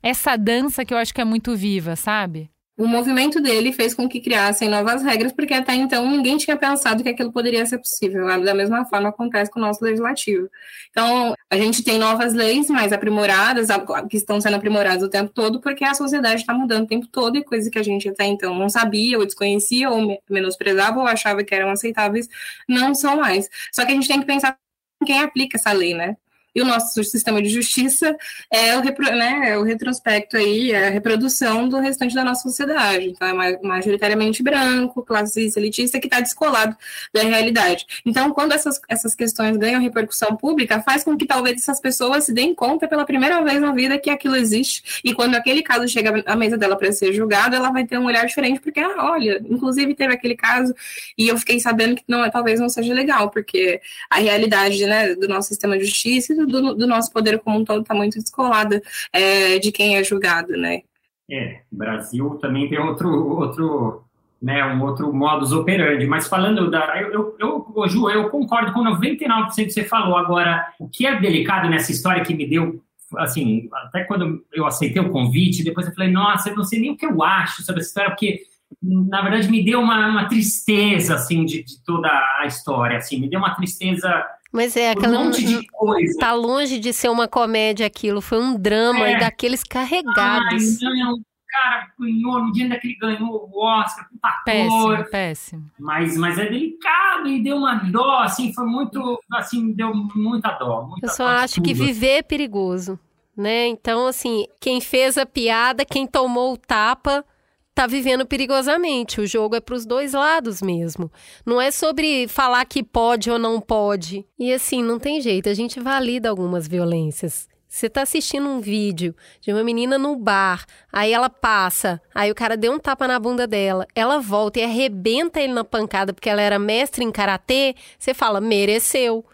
essa dança que eu acho que é muito viva, sabe? O movimento dele fez com que criassem novas regras, porque até então ninguém tinha pensado que aquilo poderia ser possível. Da mesma forma acontece com o nosso legislativo. Então, a gente tem novas leis mais aprimoradas, que estão sendo aprimoradas o tempo todo, porque a sociedade está mudando o tempo todo e coisas que a gente até então não sabia, ou desconhecia, ou menosprezava, ou achava que eram aceitáveis, não são mais. Só que a gente tem que pensar quem aplica essa lei, né? E o nosso sistema de justiça é o, repro, né, é o retrospecto aí, é a reprodução do restante da nossa sociedade. Então, é majoritariamente branco, classista, elitista, que está descolado da realidade. Então, quando essas, essas questões ganham repercussão pública, faz com que talvez essas pessoas se deem conta pela primeira vez na vida que aquilo existe. E quando aquele caso chega à mesa dela para ser julgado, ela vai ter um olhar diferente, porque, ah, olha, inclusive teve aquele caso e eu fiquei sabendo que não, talvez não seja legal, porque a realidade né, do nosso sistema de justiça do, do nosso poder como um todo está muito descolada é, de quem é julgado, né? É, Brasil também tem outro, outro né, um outro modus operandi. Mas falando da. Eu, eu, eu, Ju, eu concordo com 99% que você falou. Agora, o que é delicado nessa história que me deu. Assim, até quando eu aceitei o convite, depois eu falei, nossa, eu não sei nem o que eu acho sobre essa história, porque na verdade me deu uma, uma tristeza assim de, de, toda a história assim me deu uma tristeza mas é aquela. Um monte de coisa. Tá longe de ser uma comédia aquilo, foi um drama é. e daqueles carregados. Ai, não, o cara ganhou, no dia daquele ganhou o Oscar, puta Péssimo, cor. péssimo. Mas, mas é delicado e deu uma dó, assim, foi muito, assim, deu muita dó. Muita Eu só acho tudo. que viver é perigoso, né? Então, assim, quem fez a piada, quem tomou o tapa tá vivendo perigosamente. O jogo é para os dois lados mesmo. Não é sobre falar que pode ou não pode. E assim, não tem jeito, a gente valida algumas violências. Você tá assistindo um vídeo de uma menina no bar, aí ela passa, aí o cara deu um tapa na bunda dela, ela volta e arrebenta ele na pancada porque ela era mestre em karatê, você fala, mereceu.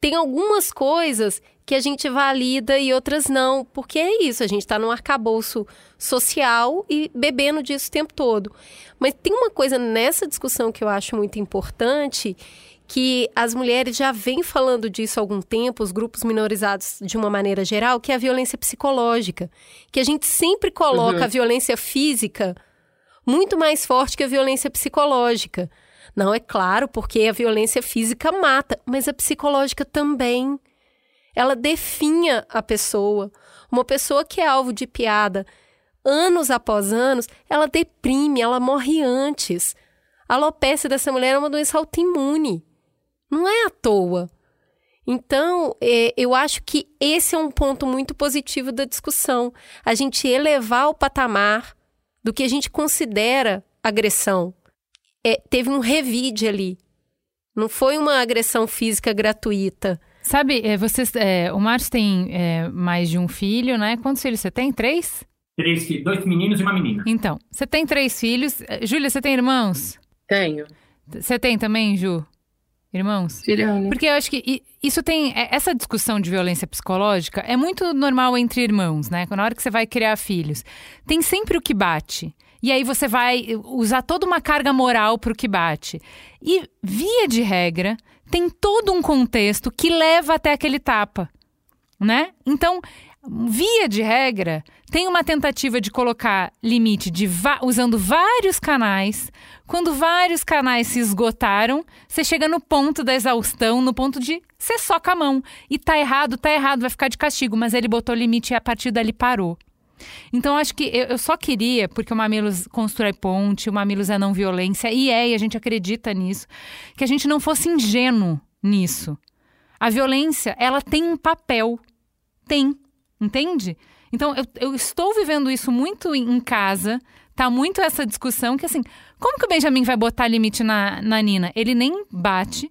Tem algumas coisas que a gente valida e outras não, porque é isso, a gente está num arcabouço social e bebendo disso o tempo todo. Mas tem uma coisa nessa discussão que eu acho muito importante, que as mulheres já vêm falando disso há algum tempo, os grupos minorizados de uma maneira geral, que é a violência psicológica. Que a gente sempre coloca uhum. a violência física muito mais forte que a violência psicológica. Não, é claro, porque a violência física mata, mas a psicológica também. Ela definha a pessoa. Uma pessoa que é alvo de piada anos após anos, ela deprime, ela morre antes. A alopecia dessa mulher é uma doença autoimune. Não é à toa. Então, é, eu acho que esse é um ponto muito positivo da discussão. A gente elevar o patamar do que a gente considera agressão. É, teve um revide ali. Não foi uma agressão física gratuita. Sabe, é, vocês, é, o Márcio tem é, mais de um filho, né? Quantos filhos você tem? Três? Três filhos, dois meninos e uma menina. Então, você tem três filhos. Júlia, você tem irmãos? Tenho. Você tem também, Ju? Irmãos? Filhão. Porque eu acho que isso tem. Essa discussão de violência psicológica é muito normal entre irmãos, né? Na hora que você vai criar filhos. Tem sempre o que bate. E aí você vai usar toda uma carga moral para o que bate. E, via de regra, tem todo um contexto que leva até aquele tapa, né? Então, via de regra, tem uma tentativa de colocar limite de usando vários canais. Quando vários canais se esgotaram, você chega no ponto da exaustão, no ponto de você soca a mão. E tá errado, tá errado, vai ficar de castigo. Mas ele botou limite e a partir dali parou. Então, acho que eu, eu só queria, porque o Mamilos constrói ponte, o Mamilos é não violência, e é, e a gente acredita nisso, que a gente não fosse ingênuo nisso. A violência, ela tem um papel. Tem. Entende? Então, eu, eu estou vivendo isso muito em casa, tá muito essa discussão que, assim, como que o Benjamin vai botar limite na, na Nina? Ele nem bate,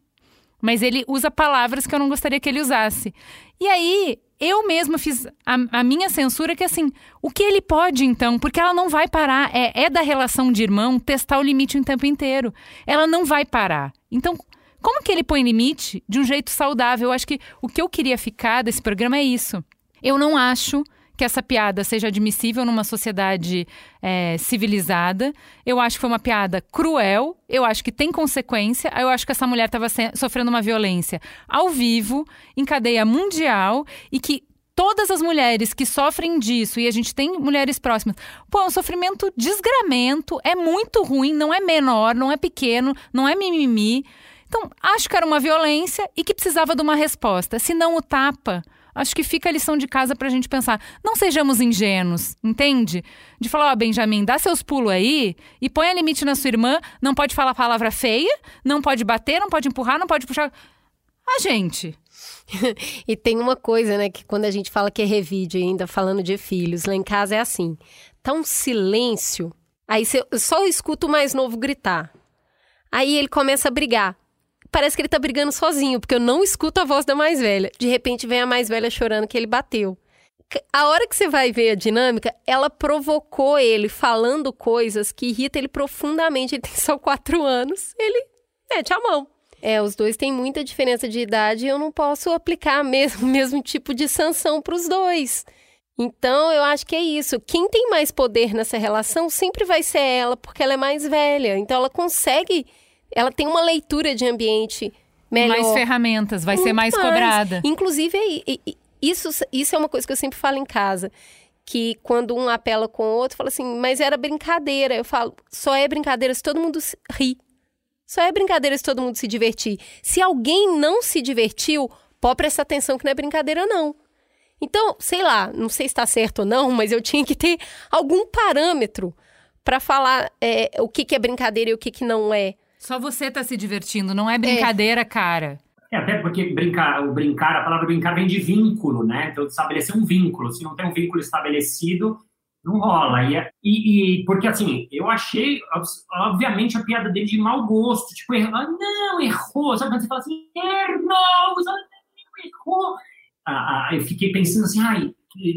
mas ele usa palavras que eu não gostaria que ele usasse. E aí, eu mesma fiz a, a, minha censura, que assim, o que ele pode então? Porque ela não vai parar. É, é da relação de irmão testar o limite o tempo inteiro. Ela não vai parar. Então, como que ele põe limite de um jeito saudável? Eu acho que o que eu queria ficar desse programa é isso. Eu não acho que essa piada seja admissível numa sociedade é, civilizada. Eu acho que foi uma piada cruel. Eu acho que tem consequência. Eu acho que essa mulher estava sofrendo uma violência ao vivo, em cadeia mundial, e que todas as mulheres que sofrem disso, e a gente tem mulheres próximas, pô, é um sofrimento desgramento, é muito ruim, não é menor, não é pequeno, não é mimimi. Então, acho que era uma violência e que precisava de uma resposta. Se não o tapa, acho que fica a lição de casa para a gente pensar. Não sejamos ingênuos, entende? De falar, ó, oh, Benjamin, dá seus pulos aí e põe a limite na sua irmã. Não pode falar palavra feia, não pode bater, não pode empurrar, não pode puxar. A gente. e tem uma coisa, né, que quando a gente fala que é revide, ainda falando de filhos, lá em casa é assim: tá um silêncio. Aí você só escuta o mais novo gritar. Aí ele começa a brigar parece que ele tá brigando sozinho, porque eu não escuto a voz da mais velha. De repente vem a mais velha chorando que ele bateu. A hora que você vai ver a dinâmica, ela provocou ele falando coisas que irritam ele profundamente. Ele tem só quatro anos, ele mete a mão. É, os dois têm muita diferença de idade e eu não posso aplicar mesmo, o mesmo tipo de sanção para os dois. Então, eu acho que é isso. Quem tem mais poder nessa relação sempre vai ser ela, porque ela é mais velha. Então, ela consegue ela tem uma leitura de ambiente melhor. Mais ferramentas, vai Muito ser mais, mais, cobrada. Inclusive, isso, isso é uma coisa que eu sempre falo em casa. Que quando um apela com o outro, fala assim, mas era brincadeira. Eu falo, só é brincadeira se todo mundo ri. Só é brincadeira se todo mundo se divertir. Se alguém não se divertiu, pode prestar atenção que não é brincadeira, não. Então, sei lá, não sei se está certo ou não, mas eu tinha que ter algum parâmetro para falar é, o que, que é brincadeira e o que, que não é. Só você tá se divertindo, não é brincadeira, é. cara. É, até porque brincar, o brincar, a palavra brincar vem de vínculo, né? Então, estabelecer um vínculo. Se não tem um vínculo estabelecido, não rola. E, e, e, porque assim, eu achei, obviamente, a piada dele de mau gosto. Tipo, errou, ah, não, errou. Sabe quando você fala assim, errou, errou. Ah, ah, eu fiquei pensando assim, ai,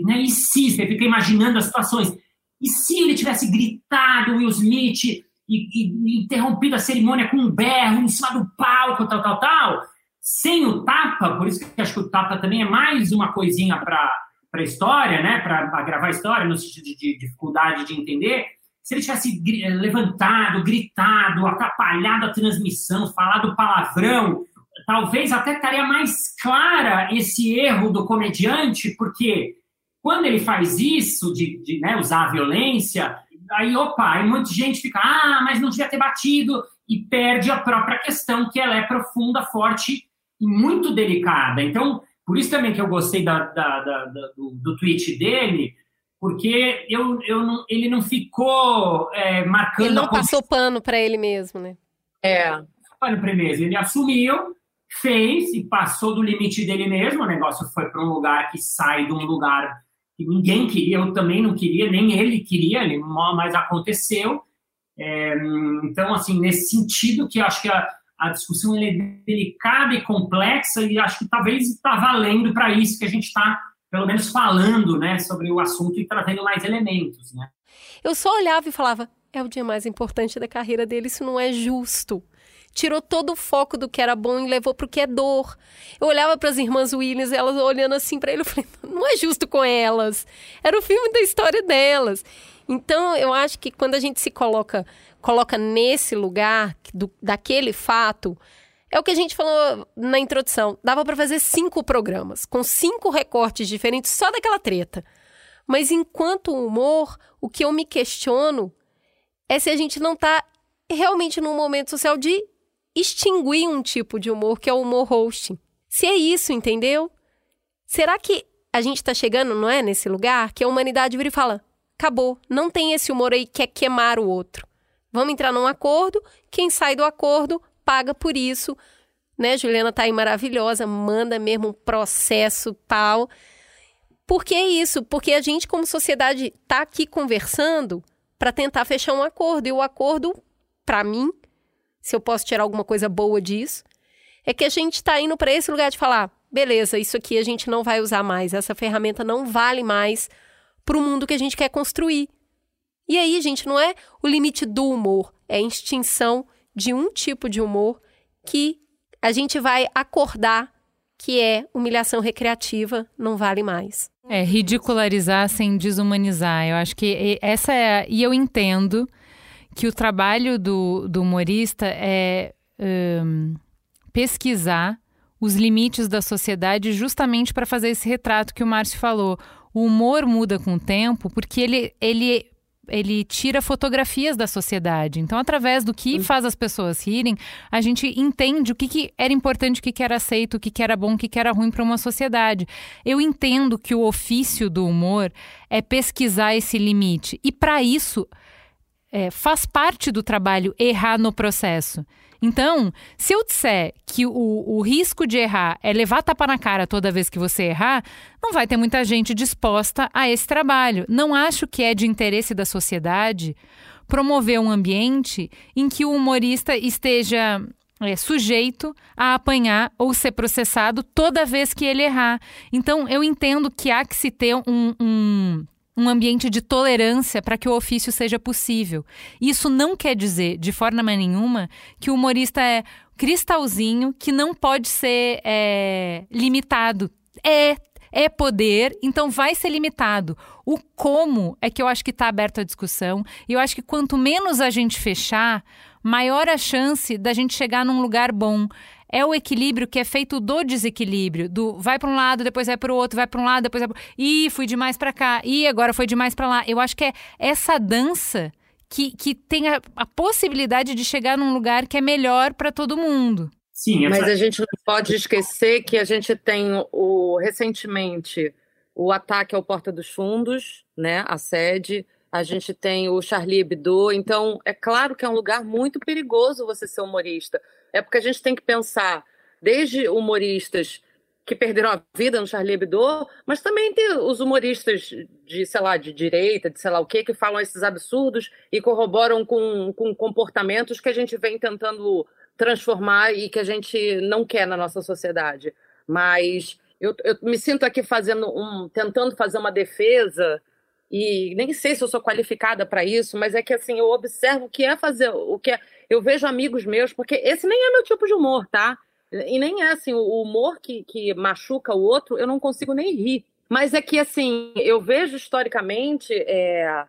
né, e se? Eu fiquei imaginando as situações. E se ele tivesse gritado, Will Smith, e, e, interrompido a cerimônia com um berro em cima do palco, tal, tal, tal. sem o tapa, por isso que acho que o tapa também é mais uma coisinha para a história, né? Para gravar a história, no sentido de, de dificuldade de entender. Se ele tivesse levantado, gritado, atrapalhado a transmissão, falado palavrão, talvez até estaria mais clara esse erro do comediante, porque quando ele faz isso, de, de né, usar a violência, aí, opa, aí muita gente fica, ah, mas não devia ter batido, e perde a própria questão, que ela é profunda, forte e muito delicada. Então, por isso também que eu gostei da, da, da, do, do tweet dele, porque eu, eu não, ele não ficou é, marcando. Ele não passou pano para ele mesmo, né? É, pano para ele mesmo. Ele assumiu, fez e passou do limite dele mesmo. O negócio foi para um lugar que sai de um lugar que ninguém queria, eu também não queria, nem ele queria, mas aconteceu. É, então, assim, nesse sentido que acho que a, a discussão é delicada e complexa e acho que talvez está valendo para isso que a gente está, pelo menos, falando né, sobre o assunto e trazendo mais elementos. Né? Eu só olhava e falava, é o dia mais importante da carreira dele, isso não é justo tirou todo o foco do que era bom e levou para o que é dor. Eu olhava para as irmãs Williams, elas olhando assim para ele, eu falei, não é justo com elas. Era o filme da história delas. Então, eu acho que quando a gente se coloca, coloca nesse lugar do, daquele fato, é o que a gente falou na introdução. Dava para fazer cinco programas, com cinco recortes diferentes só daquela treta. Mas enquanto humor, o que eu me questiono é se a gente não está realmente num momento social de extinguir um tipo de humor que é o humor hosting. Se é isso, entendeu? Será que a gente está chegando, não é, nesse lugar que a humanidade vira e fala: acabou, não tem esse humor aí que quer queimar o outro. Vamos entrar num acordo, quem sai do acordo paga por isso. Né, Juliana tá aí maravilhosa, manda mesmo um processo tal. Por que isso? Porque a gente, como sociedade, tá aqui conversando para tentar fechar um acordo. E o acordo, para mim, se eu posso tirar alguma coisa boa disso, é que a gente está indo para esse lugar de falar: beleza, isso aqui a gente não vai usar mais, essa ferramenta não vale mais para o mundo que a gente quer construir. E aí, gente, não é o limite do humor, é a extinção de um tipo de humor que a gente vai acordar que é humilhação recreativa, não vale mais. É, ridicularizar sem desumanizar. Eu acho que essa é. E eu entendo que o trabalho do, do humorista é um, pesquisar os limites da sociedade justamente para fazer esse retrato que o Márcio falou. O humor muda com o tempo porque ele, ele, ele tira fotografias da sociedade. Então, através do que faz as pessoas rirem, a gente entende o que, que era importante, o que, que era aceito, o que, que era bom, o que, que era ruim para uma sociedade. Eu entendo que o ofício do humor é pesquisar esse limite. E para isso é, faz parte do trabalho errar no processo. Então, se eu disser que o, o risco de errar é levar tapa na cara toda vez que você errar, não vai ter muita gente disposta a esse trabalho. Não acho que é de interesse da sociedade promover um ambiente em que o humorista esteja é, sujeito a apanhar ou ser processado toda vez que ele errar. Então, eu entendo que há que se ter um, um um ambiente de tolerância para que o ofício seja possível. Isso não quer dizer, de forma nenhuma, que o humorista é cristalzinho que não pode ser é, limitado. É, é poder, então vai ser limitado. O como é que eu acho que está aberto à discussão. E eu acho que quanto menos a gente fechar, maior a chance da gente chegar num lugar bom é o equilíbrio que é feito do desequilíbrio, do vai para um lado, depois vai para o outro, vai para um lado, depois vai pro... Ih, fui demais para cá, e agora foi demais para lá. Eu acho que é essa dança que, que tem a, a possibilidade de chegar num lugar que é melhor para todo mundo. Sim, essa... mas a gente não pode esquecer que a gente tem o recentemente o ataque ao Porta dos Fundos, né, a sede, a gente tem o Charlie Hebdo, então é claro que é um lugar muito perigoso você ser humorista. É porque a gente tem que pensar desde humoristas que perderam a vida no Charlie Hebdo, mas também tem os humoristas de, sei lá, de direita, de sei lá o quê, que falam esses absurdos e corroboram com, com comportamentos que a gente vem tentando transformar e que a gente não quer na nossa sociedade. Mas eu, eu me sinto aqui fazendo um, tentando fazer uma defesa e nem sei se eu sou qualificada para isso, mas é que assim, eu observo o que é fazer, o que é. Eu vejo amigos meus, porque esse nem é meu tipo de humor, tá? E nem é assim, o humor que, que machuca o outro, eu não consigo nem rir. Mas é que, assim, eu vejo historicamente é,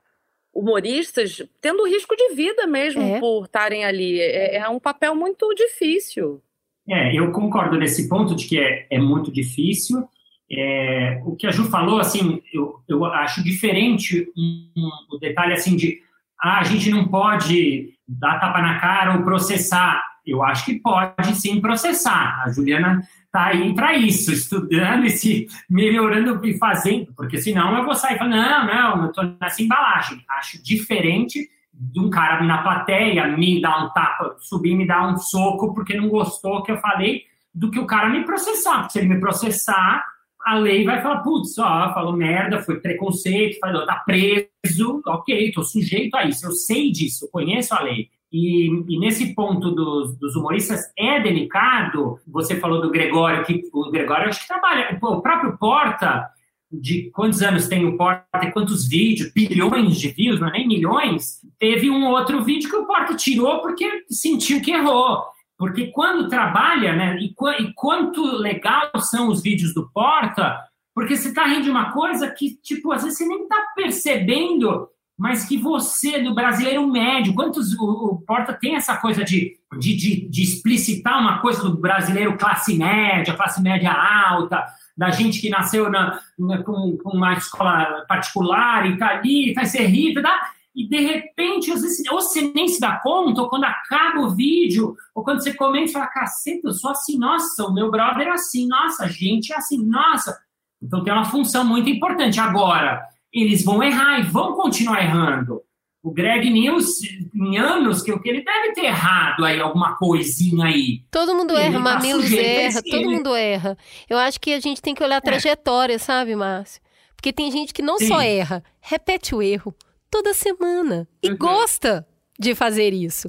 humoristas tendo risco de vida mesmo É. por estarem ali. É, é um papel muito difícil. É, eu concordo nesse ponto de que é, é muito difícil. É, o que a Ju falou, assim, eu, eu acho diferente um, um- o detalhe assim de ah, a gente não pode dar tapa na cara ou processar. Eu acho que pode sim processar. A Juliana está aí para isso, estudando e se melhorando e fazendo, porque senão eu vou sair falando, não, não, eu estou nessa embalagem. Acho diferente de um cara na plateia me dar um tapa, subir me dar um soco porque não gostou que eu falei, do que o cara me processar. Porque se ele me processar, a lei vai falar, putz, ó, falou merda, foi preconceito, falou, tá preso, ok, tô sujeito a isso, eu sei disso, eu conheço a lei. E, e nesse ponto dos, dos humoristas é delicado, você falou do Gregório, que o Gregório acho que trabalha, o próprio Porta, de quantos anos tem o Porta e quantos vídeos, bilhões de views, não é nem milhões, teve um outro vídeo que o Porta tirou porque sentiu que errou. Porque quando trabalha, né, e, qua- e quanto legal são os vídeos do Porta, porque você tá rindo de uma coisa que, tipo, às vezes você nem tá percebendo, mas que você, do brasileiro médio, quantos o, o Porta tem essa coisa de, de, de, de explicitar uma coisa do brasileiro classe média, classe média alta, da gente que nasceu na, na- com, com uma escola particular e tá ali, tá ser rico, tá? E de repente, às vezes, ou você nem se dá conta, ou quando acaba o vídeo, ou quando você comenta e fala, caceta, eu sou assim, nossa, o meu brother é assim, nossa, a gente é assim, nossa. Então tem uma função muito importante. Agora, eles vão errar e vão continuar errando. O Greg News, em anos, que ele deve ter errado aí, alguma coisinha aí. Todo mundo Ele erra, tá Mamilos erra, todo mundo erra. Eu acho que a gente tem que olhar a trajetória, sabe, Márcio? Porque tem gente que não Sim. só erra, repete o erro toda semana e Uhum. gosta de fazer isso.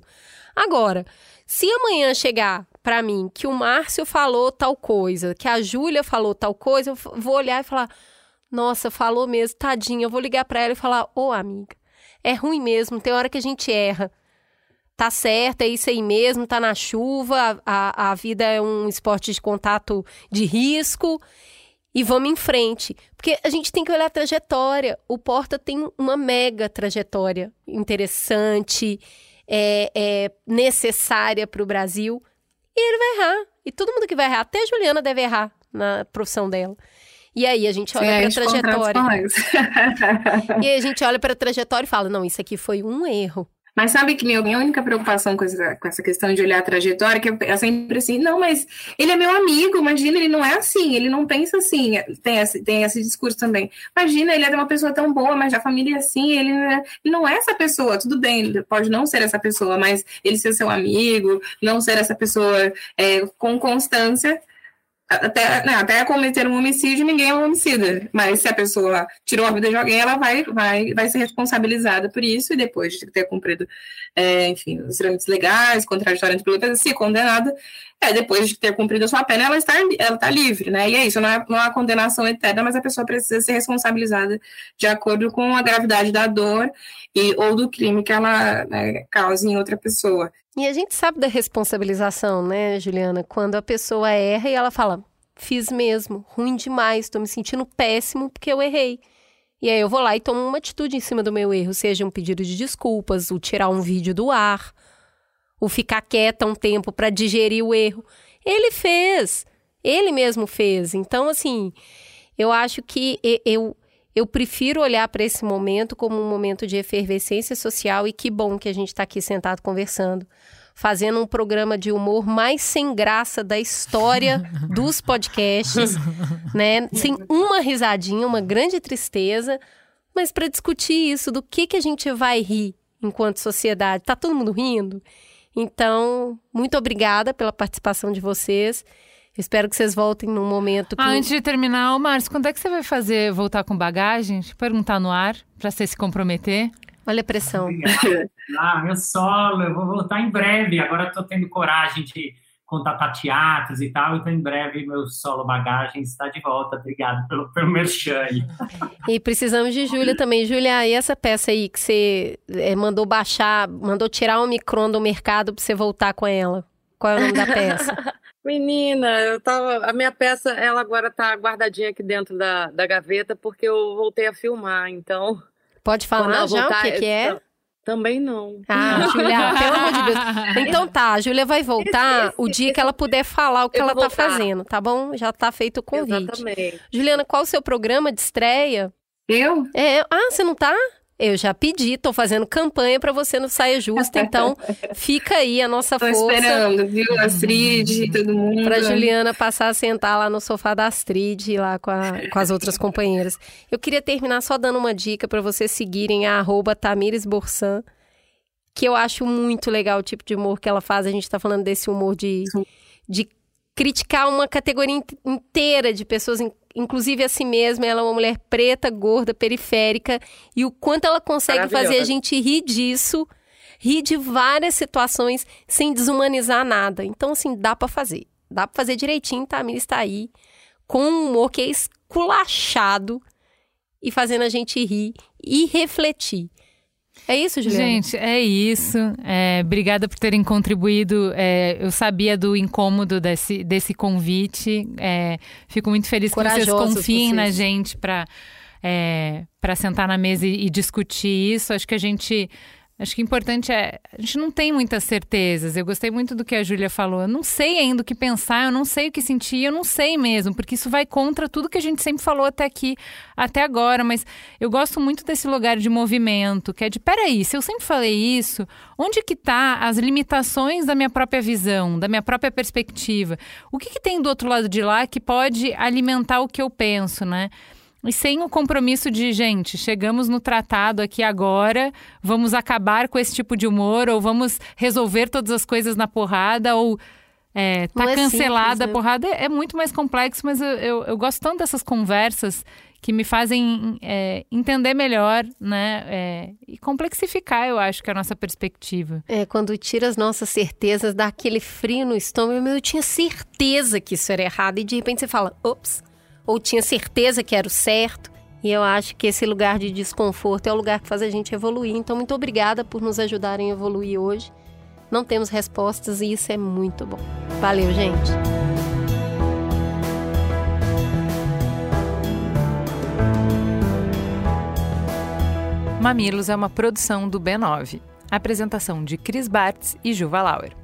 Agora, se amanhã chegar pra mim que o Márcio falou tal coisa, que a Júlia falou tal coisa, eu vou olhar e falar: "Nossa, falou mesmo, tadinha". Eu vou ligar pra ela e falar: "Ô, amiga, é ruim mesmo, tem hora que a gente erra. Tá certo, é isso aí mesmo, tá na chuva, a, a vida é um esporte de contato de risco e vamos em frente. Porque a gente tem que olhar a trajetória. O Porta tem uma mega trajetória interessante, é, é necessária para o Brasil. E ele vai errar. E todo mundo que vai errar, até a Juliana deve errar na profissão dela. E aí a gente olha para a trajetória. E aí a gente olha para a trajetória e fala: não, isso aqui foi um erro. Mas sabe que minha, minha única preocupação com essa, com essa questão de olhar a trajetória, que eu- sempre assim, não, mas ele é meu amigo, imagina, ele não é assim, ele não pensa assim, tem esse, tem esse discurso também. Imagina, ele é uma pessoa tão boa, mas a família é assim, ele não é, ele não é essa pessoa, tudo bem, pode não ser essa pessoa, mas ele ser seu amigo, não ser essa pessoa é, com constância, até, né, até cometer um homicídio, ninguém é um homicida. Mas se a pessoa tirou a vida de alguém, ela vai, vai, vai ser responsabilizada por isso e depois de ter cumprido, é, enfim, os trâmites legais, contraditório pela pena, se condenada, é, depois de ter cumprido a sua pena, ela está, ela está livre, né? E é isso, não é, não é uma condenação eterna, mas a pessoa precisa ser responsabilizada de acordo com a gravidade da dor e, ou do crime que ela né, causa em outra pessoa. E a gente sabe da responsabilização, né, Juliana? Quando a pessoa erra e ela fala: fiz mesmo, ruim demais, tô me sentindo péssimo porque eu errei. E aí eu vou lá e tomo uma atitude em cima do meu erro, seja um pedido de desculpas, o tirar um vídeo do ar, o ficar quieta um tempo para digerir o erro. Ele fez, ele mesmo fez. Então, assim, eu acho que eu eu prefiro olhar para esse momento como um momento de efervescência social e que bom que a gente está aqui sentado conversando, fazendo um programa de humor mais sem graça da história dos podcasts, né? Sem uma risadinha, uma grande tristeza, mas para discutir isso, do que que a gente vai rir enquanto sociedade. Tá todo mundo rindo? Então, muito obrigada pela participação de vocês. Espero que vocês voltem num momento que Ah, antes de terminar, Márcio, quando é que você vai fazer voltar com bagagem? Deixa eu perguntar no ar, pra você se comprometer. Olha a pressão. Ah, meu solo, eu vou voltar em breve. Agora estou tendo coragem de contatar teatros e tal, então em breve meu solo bagagem está de volta. Obrigado pelo, pelo merchan. E precisamos de Júlia também. Júlia, e essa peça aí que você eh, mandou baixar, mandou tirar o micron do mercado pra você voltar com ela? Qual é o nome da peça? Menina, eu tava. A minha peça, ela agora tá guardadinha aqui dentro da, da gaveta porque eu voltei a filmar, então. Pode falar já voltar, o que, que é? Também não. Ah, Júlia, pelo amor de Deus. Então tá, a Júlia vai voltar o dia que ela puder falar o que ela tá fazendo, tá bom? Já tá feito o convite. Exatamente. Juliana, qual o seu programa de estreia? Eu? É. Ah, você não tá? Eu já pedi, tô fazendo campanha para você no Saia Justa, então fica aí a nossa tô força. Tô esperando, viu? Astrid, e todo mundo. Pra Juliana passar a sentar lá no sofá da Astrid, lá com, a, com as outras companheiras. Eu queria terminar só dando uma dica para vocês seguirem a arroba Tamires Borsan, que eu acho muito legal o tipo de humor que ela faz. A gente tá falando desse humor de, de criticar uma categoria inteira de pessoas inclusive a si mesma. Ela é uma mulher preta, gorda, periférica. E o quanto ela consegue fazer a gente rir disso, rir de várias situações sem desumanizar nada. Então, assim, dá para fazer. Dá para fazer direitinho, tá? A Mila está aí com um humor que é esculachado e fazendo a gente rir e refletir. É isso, Juliana? Gente, é isso. É, obrigada por terem contribuído. É, eu sabia do incômodo desse, desse convite. É, fico muito feliz que vocês confiem vocês. na gente para é, para sentar na mesa e, e discutir isso. Acho que a gente Acho que o importante é. A gente não tem muitas certezas. Eu gostei muito do que a Júlia falou. Eu não sei ainda o que pensar, eu não sei o que sentir, eu não sei mesmo, porque isso vai contra tudo que a gente sempre falou até aqui, até agora. Mas eu gosto muito desse lugar de movimento, que é de: peraí, se eu sempre falei isso, onde que tá as limitações da minha própria visão, da minha própria perspectiva? O que, que tem do outro lado de lá que pode alimentar o que eu penso, né? E sem o compromisso de, gente, chegamos no tratado aqui agora, vamos acabar com esse tipo de humor, ou vamos resolver todas as coisas na porrada, ou é, tá é cancelada simples, né? a porrada. É, é, muito mais complexo, mas eu, eu, eu, gosto tanto dessas conversas que me fazem é, entender melhor, né? É, e complexificar, eu acho, que é a nossa perspectiva. É, quando tira as nossas certezas, dá aquele frio no estômago. Eu tinha certeza que isso era errado, e de repente você fala, ops ou tinha certeza que era o certo. E eu acho que esse lugar de desconforto é o lugar que faz a gente evoluir. Então, muito obrigada por nos ajudarem a evoluir hoje. Não temos respostas e isso é muito bom. Valeu, gente! Mamilos é uma produção do B9. Apresentação de Cris Bartz e Juva Lauer.